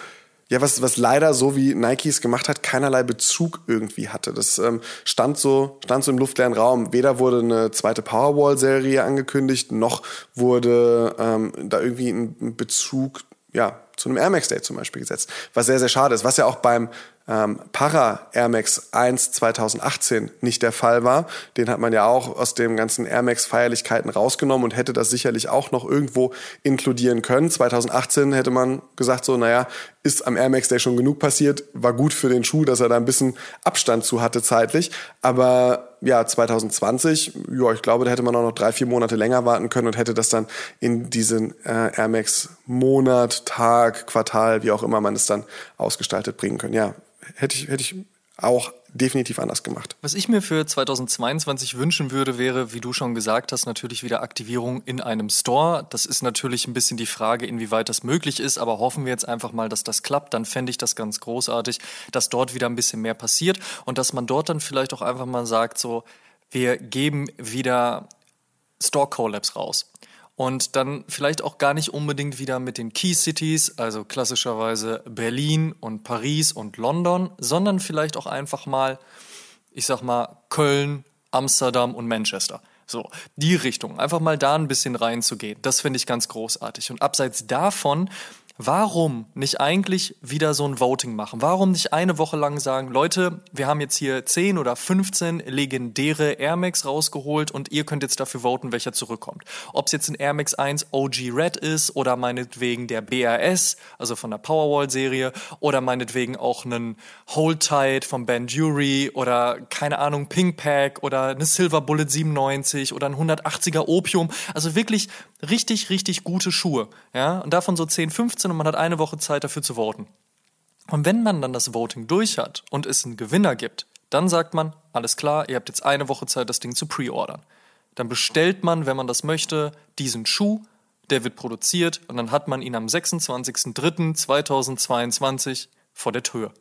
ja, was, was leider so wie Nike es gemacht hat, keinerlei Bezug irgendwie hatte. Das ähm, stand, so, stand so im luftleeren Raum. Weder wurde eine zweite Powerwall-Serie angekündigt, noch wurde ähm, da irgendwie ein Bezug ja, zu einem Air Max Day zum Beispiel gesetzt. Was sehr, sehr schade ist. Was ja auch beim ähm, Para Air Max 1 2018 nicht der Fall war. Den hat man ja auch aus den ganzen Air Max Feierlichkeiten rausgenommen und hätte das sicherlich auch noch irgendwo inkludieren können. 2018 hätte man gesagt so, naja, ist am Air Max Day schon genug passiert, war gut für den Schuh, dass er da ein bisschen Abstand zu hatte zeitlich. Aber ja, 2020, ja, ich glaube, da hätte man auch noch drei, vier Monate länger warten können und hätte das dann in diesen äh, Air Max Monat, Tag, Quartal, wie auch immer man es dann ausgestaltet bringen können. Ja, hätte ich, hätte ich auch definitiv anders gemacht. Was ich mir für 2022 wünschen würde, wäre, wie du schon gesagt hast, natürlich wieder Aktivierung in einem Store. Das ist natürlich ein bisschen die Frage, inwieweit das möglich ist, aber hoffen wir jetzt einfach mal, dass das klappt. Dann fände ich das ganz großartig, dass dort wieder ein bisschen mehr passiert und dass man dort dann vielleicht auch einfach mal sagt, so, wir geben wieder Store Collabs raus und dann vielleicht auch gar nicht unbedingt wieder mit den Key Cities, also klassischerweise Berlin und Paris und London, sondern vielleicht auch einfach mal, ich sag mal, Köln, Amsterdam und Manchester. So, die Richtung. Einfach mal da ein bisschen reinzugehen. Das finde ich ganz großartig. Und abseits davon Warum nicht eigentlich wieder so ein Voting machen? Warum nicht eine Woche lang sagen, Leute, wir haben jetzt hier 10 oder 15 legendäre Air Max rausgeholt und ihr könnt jetzt dafür voten, welcher zurückkommt. Ob es jetzt ein Air Max 1 OG Red ist oder meinetwegen der BRS, also von der Powerwall-Serie, oder meinetwegen auch einen Hold Tight von Ben Jury oder keine Ahnung, Pink Pack oder eine Silver Bullet 97 oder ein 180er Opium. Also wirklich richtig, richtig gute Schuhe. Ja? Und davon so 10, 15 und man hat eine Woche Zeit dafür zu voten. Und wenn man dann das Voting durch hat und es einen Gewinner gibt, dann sagt man, alles klar, ihr habt jetzt eine Woche Zeit, das Ding zu pre-ordern. Dann bestellt man, wenn man das möchte, diesen Schuh, der wird produziert und dann hat man ihn am 26.03.2022 vor der Tür.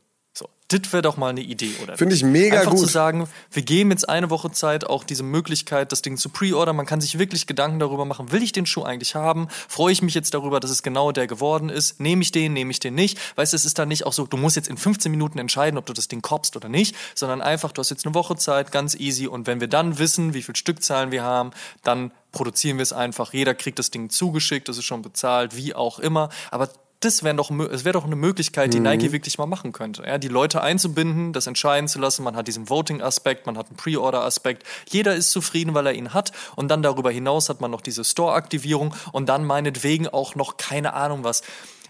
Das wäre doch mal eine Idee, oder? Finde ich mega Einfach gut. zu sagen, wir geben jetzt eine Woche Zeit, auch diese Möglichkeit, das Ding zu pre-ordern. Man kann sich wirklich Gedanken darüber machen, will ich den Schuh eigentlich haben? Freue ich mich jetzt darüber, dass es genau der geworden ist? Nehme ich den, nehme ich den nicht? Weißt du, es ist dann nicht auch so, du musst jetzt in 15 Minuten entscheiden, ob du das Ding koppst oder nicht, sondern einfach, du hast jetzt eine Woche Zeit, ganz easy. Und wenn wir dann wissen, wie viel Stückzahlen wir haben, dann produzieren wir es einfach. Jeder kriegt das Ding zugeschickt, das ist schon bezahlt, wie auch immer. Aber das wäre doch, es wäre doch eine Möglichkeit, die Nike wirklich mal machen könnte. Ja, die Leute einzubinden, das entscheiden zu lassen. Man hat diesen Voting-Aspekt, man hat einen Pre-Order-Aspekt. Jeder ist zufrieden, weil er ihn hat. Und dann darüber hinaus hat man noch diese Store-Aktivierung und dann meinetwegen auch noch keine Ahnung was.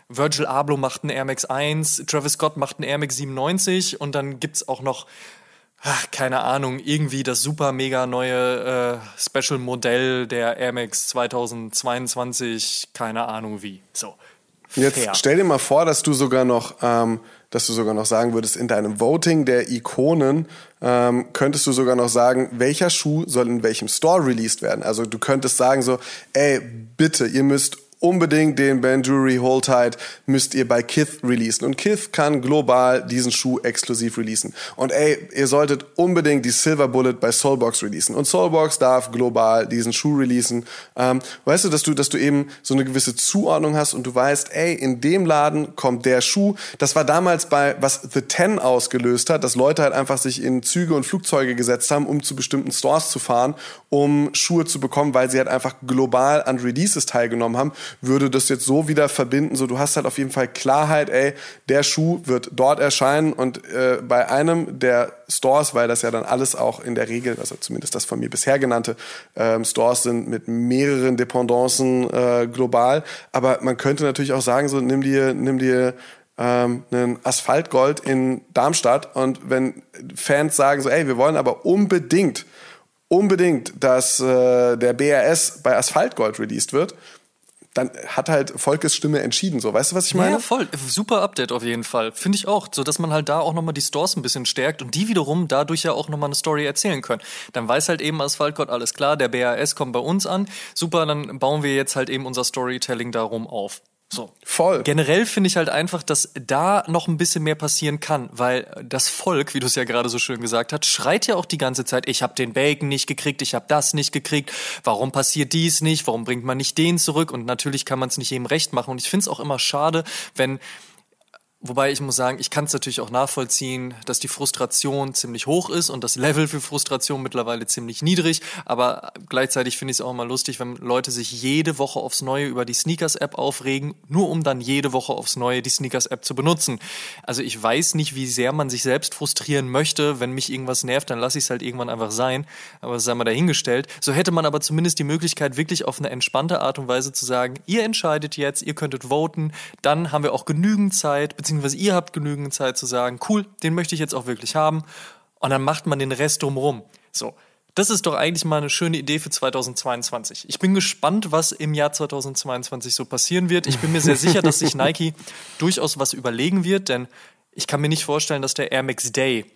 Virgil Abloh macht einen Air Max 1, Travis Scott macht einen Air Max 97 und dann gibt's auch noch ach, keine Ahnung, irgendwie das super mega neue äh, Special Modell der Air Max 2022, keine Ahnung wie. So. Jetzt Fair. stell dir mal vor, dass du sogar noch, ähm, dass du sogar noch sagen würdest, in deinem Voting der Ikonen ähm, könntest du sogar noch sagen, welcher Schuh soll in welchem Store released werden. Also du könntest sagen so, ey, bitte, ihr müsst unbedingt den Ben Jury Hold Tight müsst ihr bei Kith releasen. Und Kith kann global diesen Schuh exklusiv releasen. Und ey, ihr solltet unbedingt die Silver Bullet bei Soulbox releasen. Und Soulbox darf global diesen Schuh releasen. Ähm, weißt du, dass du, dass du eben so eine gewisse Zuordnung hast und du weißt, ey, in dem Laden kommt der Schuh. Das war damals bei, was The Ten ausgelöst hat, dass Leute halt einfach sich in Züge und Flugzeuge gesetzt haben, um zu bestimmten Stores zu fahren, um Schuhe zu bekommen, weil sie halt einfach global an Releases teilgenommen haben würde das jetzt so wieder verbinden, so du hast halt auf jeden Fall Klarheit, ey, der Schuh wird dort erscheinen und äh, bei einem der Stores, weil das ja dann alles auch in der Regel, also zumindest das von mir bisher genannte, ähm, Stores sind mit mehreren Dependancen äh, global, aber man könnte natürlich auch sagen, so nimm dir, nimm dir ähm, einen Asphaltgold in Darmstadt und wenn Fans sagen so, ey, wir wollen aber unbedingt unbedingt, dass äh, der BRS bei Asphaltgold released wird, dann hat halt Volkes Stimme entschieden. So, weißt du, was ich meine? Ja, voll. Super Update auf jeden Fall. Finde ich auch. So, dass man halt da auch nochmal die Stores ein bisschen stärkt und die wiederum dadurch ja auch nochmal eine Story erzählen können. Dann weiß halt eben Asphaltgott, alles klar, der BAS kommt bei uns an. Super, dann bauen wir jetzt halt eben unser Storytelling darum auf. So. Voll. Generell finde ich halt einfach, dass da noch ein bisschen mehr passieren kann, weil das Volk, wie du es ja gerade so schön gesagt hast, schreit ja auch die ganze Zeit, ich habe den Bacon nicht gekriegt, ich habe das nicht gekriegt, warum passiert dies nicht, warum bringt man nicht den zurück und natürlich kann man es nicht jedem recht machen und ich finde es auch immer schade, wenn Wobei ich muss sagen, ich kann es natürlich auch nachvollziehen, dass die Frustration ziemlich hoch ist und das Level für Frustration mittlerweile ziemlich niedrig. Aber gleichzeitig finde ich es auch immer lustig, wenn Leute sich jede Woche aufs Neue über die Sneakers-App aufregen, nur um dann jede Woche aufs Neue die Sneakers-App zu benutzen. Also ich weiß nicht, wie sehr man sich selbst frustrieren möchte. Wenn mich irgendwas nervt, dann lasse ich es halt irgendwann einfach sein. Aber sei mal dahingestellt. So hätte man aber zumindest die Möglichkeit, wirklich auf eine entspannte Art und Weise zu sagen, ihr entscheidet jetzt, ihr könntet voten, dann haben wir auch genügend Zeit, beziehungsweise ihr habt genügend Zeit zu sagen, cool, den möchte ich jetzt auch wirklich haben. Und dann macht man den Rest drumherum. So. Das ist doch eigentlich mal eine schöne Idee für 2022. Ich bin gespannt, was im Jahr 2022 so passieren wird. Ich bin mir sehr sicher, dass sich Nike durchaus was überlegen wird, denn ich kann mir nicht vorstellen, dass der Air Max Day,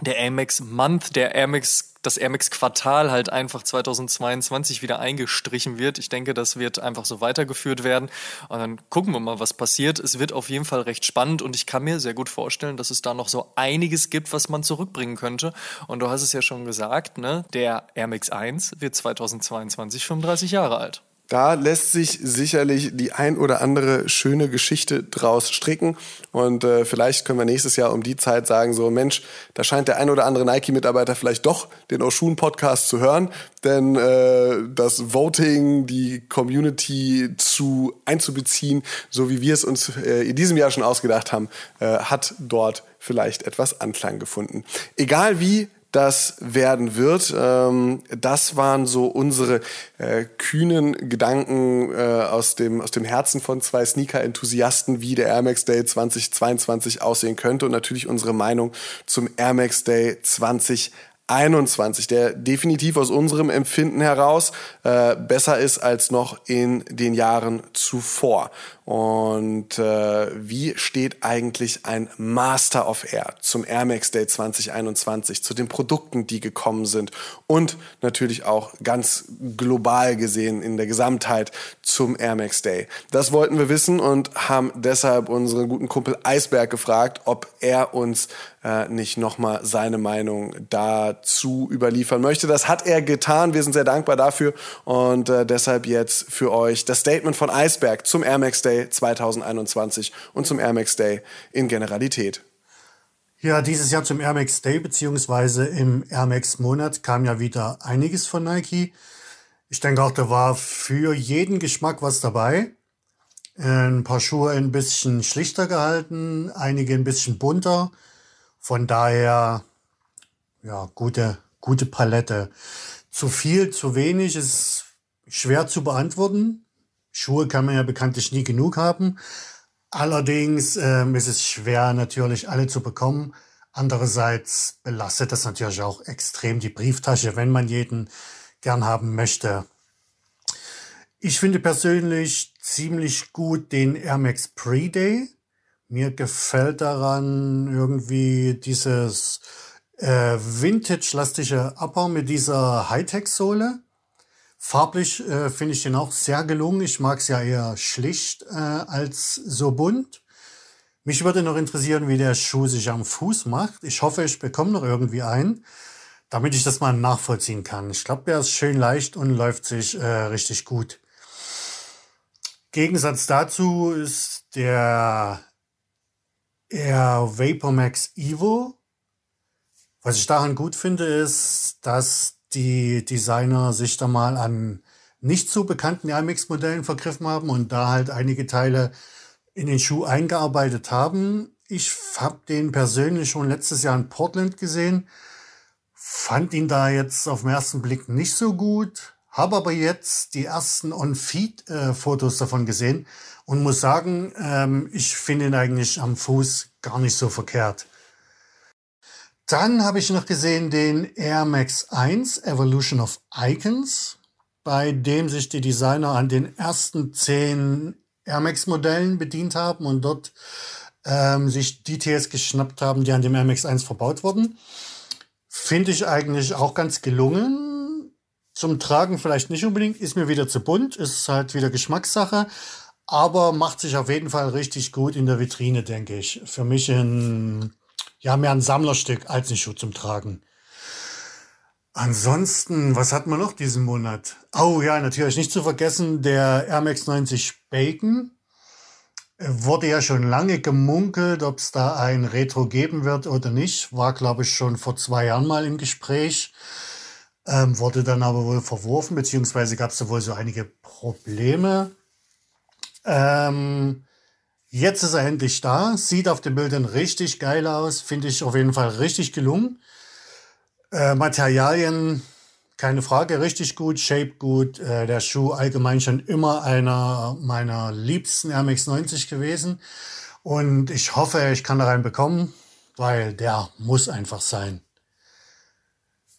der Air Max Month, der Air Max das Air Max Quartal halt einfach 2022 wieder eingestrichen wird. Ich denke, das wird einfach so weitergeführt werden. Und dann gucken wir mal, was passiert. Es wird auf jeden Fall recht spannend und ich kann mir sehr gut vorstellen, dass es da noch so einiges gibt, was man zurückbringen könnte. Und du hast es ja schon gesagt, ne? Der Air Max 1 wird 2022 35 Jahre alt. Da lässt sich sicherlich die ein oder andere schöne Geschichte draus stricken. Und äh, vielleicht können wir nächstes Jahr um die Zeit sagen, so Mensch, da scheint der ein oder andere Nike-Mitarbeiter vielleicht doch den Oshun-Podcast zu hören. Denn äh, das Voting, die Community zu einzubeziehen, so wie wir es uns äh, in diesem Jahr schon ausgedacht haben, äh, hat dort vielleicht etwas Anklang gefunden. Egal wie, das werden wird. Ähm, das waren so unsere äh, kühnen Gedanken äh, aus, dem, aus dem Herzen von zwei Sneaker-Enthusiasten, wie der Air Max Day 2022 aussehen könnte und natürlich unsere Meinung zum Air Max Day 2021. 21, der definitiv aus unserem Empfinden heraus äh, besser ist als noch in den Jahren zuvor. Und äh, wie steht eigentlich ein Master of Air zum Air Max Day 2021, zu den Produkten, die gekommen sind und natürlich auch ganz global gesehen in der Gesamtheit zum Air Max Day? Das wollten wir wissen und haben deshalb unseren guten Kumpel Eisberg gefragt, ob er uns äh, nicht nochmal seine Meinung dazu überliefern möchte. Das hat er getan. Wir sind sehr dankbar dafür und äh, deshalb jetzt für euch das Statement von Eisberg zum Air Max Day Day 2021 und zum Air Max Day in Generalität. Ja, dieses Jahr zum Air Max Day beziehungsweise im Air Max Monat kam ja wieder einiges von Nike. Ich denke auch, da war für jeden Geschmack was dabei. Ein paar Schuhe ein bisschen schlichter gehalten, einige ein bisschen bunter. Von daher, ja, gute, gute Palette. Zu viel, zu wenig ist schwer zu beantworten. Schuhe kann man ja bekanntlich nie genug haben. Allerdings ähm, ist es schwer, natürlich alle zu bekommen. Andererseits belastet das natürlich auch extrem die Brieftasche, wenn man jeden gern haben möchte. Ich finde persönlich ziemlich gut den Air Max Pre-Day. Mir gefällt daran irgendwie dieses äh, vintage-lastige Upper mit dieser Hightech-Sohle. Farblich äh, finde ich den auch sehr gelungen. Ich mag es ja eher schlicht äh, als so bunt. Mich würde noch interessieren, wie der Schuh sich am Fuß macht. Ich hoffe, ich bekomme noch irgendwie einen, damit ich das mal nachvollziehen kann. Ich glaube, der ist schön leicht und läuft sich äh, richtig gut. Gegensatz dazu ist der Air Vapor Max Evo. Was ich daran gut finde, ist, dass die Designer sich da mal an nicht so bekannten IMAX-Modellen vergriffen haben und da halt einige Teile in den Schuh eingearbeitet haben. Ich habe den persönlich schon letztes Jahr in Portland gesehen, fand ihn da jetzt auf den ersten Blick nicht so gut, habe aber jetzt die ersten On-Feed-Fotos davon gesehen und muss sagen, ähm, ich finde ihn eigentlich am Fuß gar nicht so verkehrt. Dann habe ich noch gesehen den Air Max 1 Evolution of Icons, bei dem sich die Designer an den ersten zehn Air Max Modellen bedient haben und dort ähm, sich Details geschnappt haben, die an dem Air Max 1 verbaut wurden. Finde ich eigentlich auch ganz gelungen. Zum Tragen vielleicht nicht unbedingt, ist mir wieder zu bunt, ist halt wieder Geschmackssache, aber macht sich auf jeden Fall richtig gut in der Vitrine, denke ich. Für mich ein ja, mehr ein Sammlerstück als ein Schuh zum Tragen. Ansonsten, was hat man noch diesen Monat? Oh ja, natürlich nicht zu vergessen, der Air Max 90 Bacon. Wurde ja schon lange gemunkelt, ob es da ein Retro geben wird oder nicht. War, glaube ich, schon vor zwei Jahren mal im Gespräch. Ähm, wurde dann aber wohl verworfen, beziehungsweise gab es da wohl so einige Probleme. Ähm, Jetzt ist er endlich da. Sieht auf den Bildern richtig geil aus. Finde ich auf jeden Fall richtig gelungen. Äh, Materialien, keine Frage, richtig gut. Shape gut. Äh, der Schuh allgemein schon immer einer meiner liebsten Air Max 90 gewesen. Und ich hoffe, ich kann da rein bekommen, weil der muss einfach sein.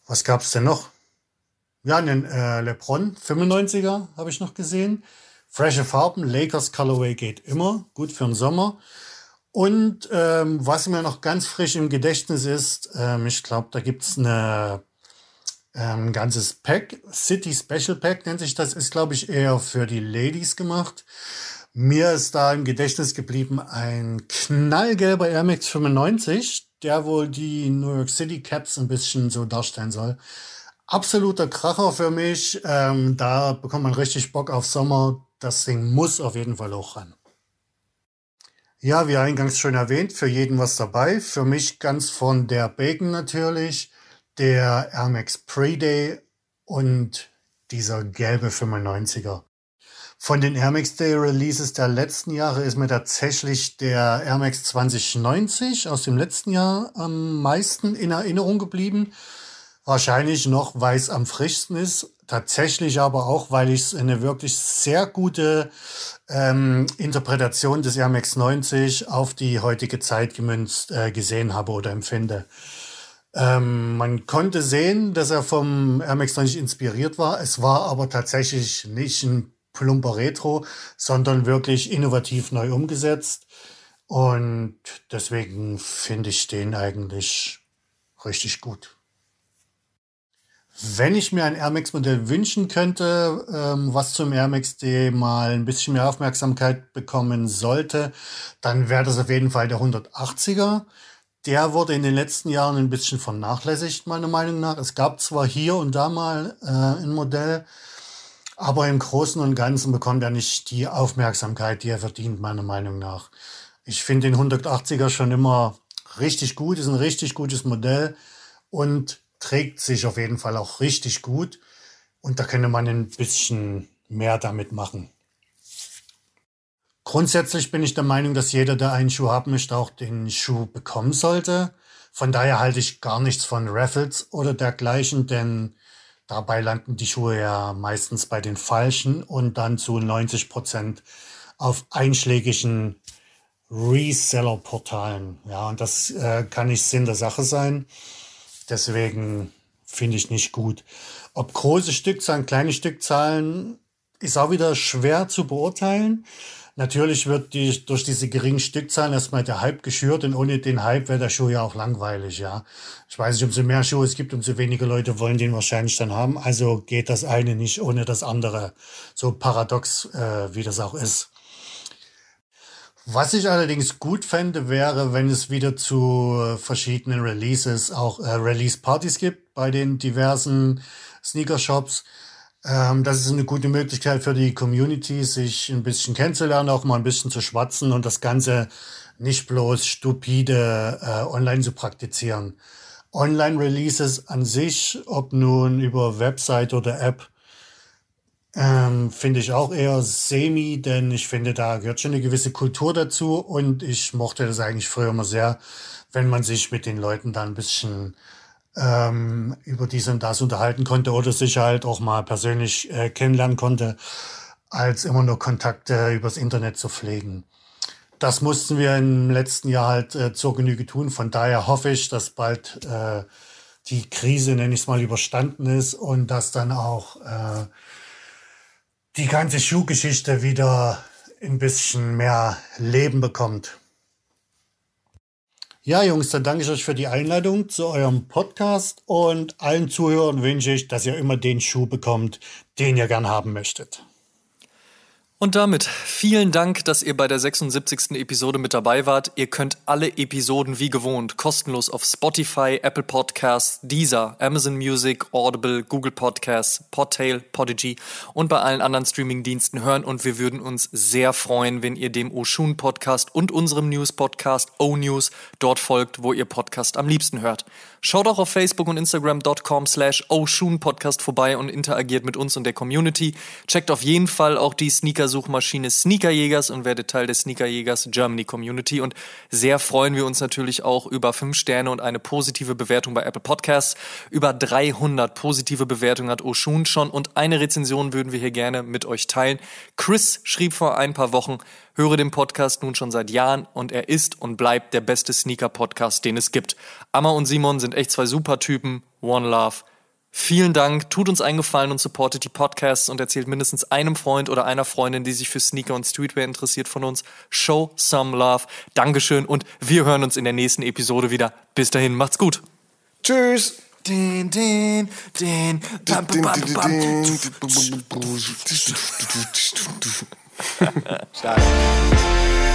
Was gab's denn noch? Ja, einen äh, LeBron 95er habe ich noch gesehen. Frische Farben, Lakers Colorway geht immer, gut für den Sommer. Und ähm, was mir noch ganz frisch im Gedächtnis ist, ähm, ich glaube, da gibt's eine ähm, ganzes Pack, City Special Pack nennt sich das, ist glaube ich eher für die Ladies gemacht. Mir ist da im Gedächtnis geblieben ein knallgelber Air Max 95, der wohl die New York City Caps ein bisschen so darstellen soll. absoluter Kracher für mich. Ähm, da bekommt man richtig Bock auf Sommer. Das Ding muss auf jeden Fall auch ran. Ja, wie eingangs schon erwähnt, für jeden was dabei. Für mich ganz von der Bacon natürlich, der Air Max Pre-Day und dieser gelbe 95er. Von den Air Max Day Releases der letzten Jahre ist mir tatsächlich der Air Max 2090 aus dem letzten Jahr am meisten in Erinnerung geblieben. Wahrscheinlich noch, weil es am frischsten ist. Tatsächlich aber auch, weil ich es eine wirklich sehr gute ähm, Interpretation des Air Max 90 auf die heutige Zeit gemünzt äh, gesehen habe oder empfinde. Ähm, man konnte sehen, dass er vom Air Max 90 inspiriert war. Es war aber tatsächlich nicht ein plumper Retro, sondern wirklich innovativ neu umgesetzt. Und deswegen finde ich den eigentlich richtig gut. Wenn ich mir ein Air Max Modell wünschen könnte, ähm, was zum Air Max D mal ein bisschen mehr Aufmerksamkeit bekommen sollte, dann wäre das auf jeden Fall der 180er. Der wurde in den letzten Jahren ein bisschen vernachlässigt, meiner Meinung nach. Es gab zwar hier und da mal äh, ein Modell, aber im Großen und Ganzen bekommt er nicht die Aufmerksamkeit, die er verdient, meiner Meinung nach. Ich finde den 180er schon immer richtig gut, ist ein richtig gutes Modell und trägt sich auf jeden Fall auch richtig gut. Und da könnte man ein bisschen mehr damit machen. Grundsätzlich bin ich der Meinung, dass jeder, der einen Schuh haben möchte, auch den Schuh bekommen sollte. Von daher halte ich gar nichts von Raffles oder dergleichen, denn dabei landen die Schuhe ja meistens bei den Falschen und dann zu 90 Prozent auf einschlägigen Reseller-Portalen. Ja, und das äh, kann nicht Sinn der Sache sein. Deswegen finde ich nicht gut. Ob große Stückzahlen, kleine Stückzahlen, ist auch wieder schwer zu beurteilen. Natürlich wird die, durch diese geringen Stückzahlen erstmal der Hype geschürt und ohne den Hype wäre der Schuh ja auch langweilig, ja. Ich weiß nicht, umso mehr Schuhe es gibt, umso weniger Leute wollen den wahrscheinlich dann haben. Also geht das eine nicht ohne das andere. So paradox, äh, wie das auch ist. Was ich allerdings gut fände, wäre, wenn es wieder zu verschiedenen Releases auch äh, Release-Partys gibt bei den diversen Sneaker-Shops. Ähm, das ist eine gute Möglichkeit für die Community, sich ein bisschen kennenzulernen, auch mal ein bisschen zu schwatzen und das Ganze nicht bloß stupide äh, online zu praktizieren. Online-Releases an sich, ob nun über Website oder App, ähm, finde ich auch eher semi, denn ich finde, da gehört schon eine gewisse Kultur dazu und ich mochte das eigentlich früher immer sehr, wenn man sich mit den Leuten da ein bisschen ähm, über dies und das unterhalten konnte oder sich halt auch mal persönlich äh, kennenlernen konnte, als immer nur Kontakte übers Internet zu pflegen. Das mussten wir im letzten Jahr halt äh, zur Genüge tun. Von daher hoffe ich, dass bald äh, die Krise, nenne ich es mal, überstanden ist und dass dann auch äh, die ganze Schuhgeschichte wieder ein bisschen mehr Leben bekommt. Ja, Jungs, dann danke ich euch für die Einladung zu eurem Podcast und allen Zuhörern wünsche ich, dass ihr immer den Schuh bekommt, den ihr gern haben möchtet. Und damit vielen Dank, dass ihr bei der 76. Episode mit dabei wart. Ihr könnt alle Episoden wie gewohnt kostenlos auf Spotify, Apple Podcasts, Deezer, Amazon Music, Audible, Google Podcasts, Podtail, Podigy und bei allen anderen Streamingdiensten hören und wir würden uns sehr freuen, wenn ihr dem Oshun Podcast und unserem News Podcast O News dort folgt, wo ihr Podcast am liebsten hört. Schaut auch auf Facebook und Instagram.com slash Podcast vorbei und interagiert mit uns und der Community. Checkt auf jeden Fall auch die Sneaker-Suchmaschine Sneakerjägers und werdet Teil der Sneakerjägers Germany Community. Und sehr freuen wir uns natürlich auch über 5 Sterne und eine positive Bewertung bei Apple Podcasts. Über 300 positive Bewertungen hat Oshun schon und eine Rezension würden wir hier gerne mit euch teilen. Chris schrieb vor ein paar Wochen, höre den Podcast nun schon seit Jahren und er ist und bleibt der beste Sneaker-Podcast, den es gibt. Amma und Simon sind echt zwei super Typen. One Love. Vielen Dank, tut uns einen Gefallen und supportet die Podcasts und erzählt mindestens einem Freund oder einer Freundin, die sich für Sneaker und Streetwear interessiert von uns. Show some love. Dankeschön und wir hören uns in der nächsten Episode wieder. Bis dahin, macht's gut. Tschüss. Den, den, bam, bam, bam, bam. Stark.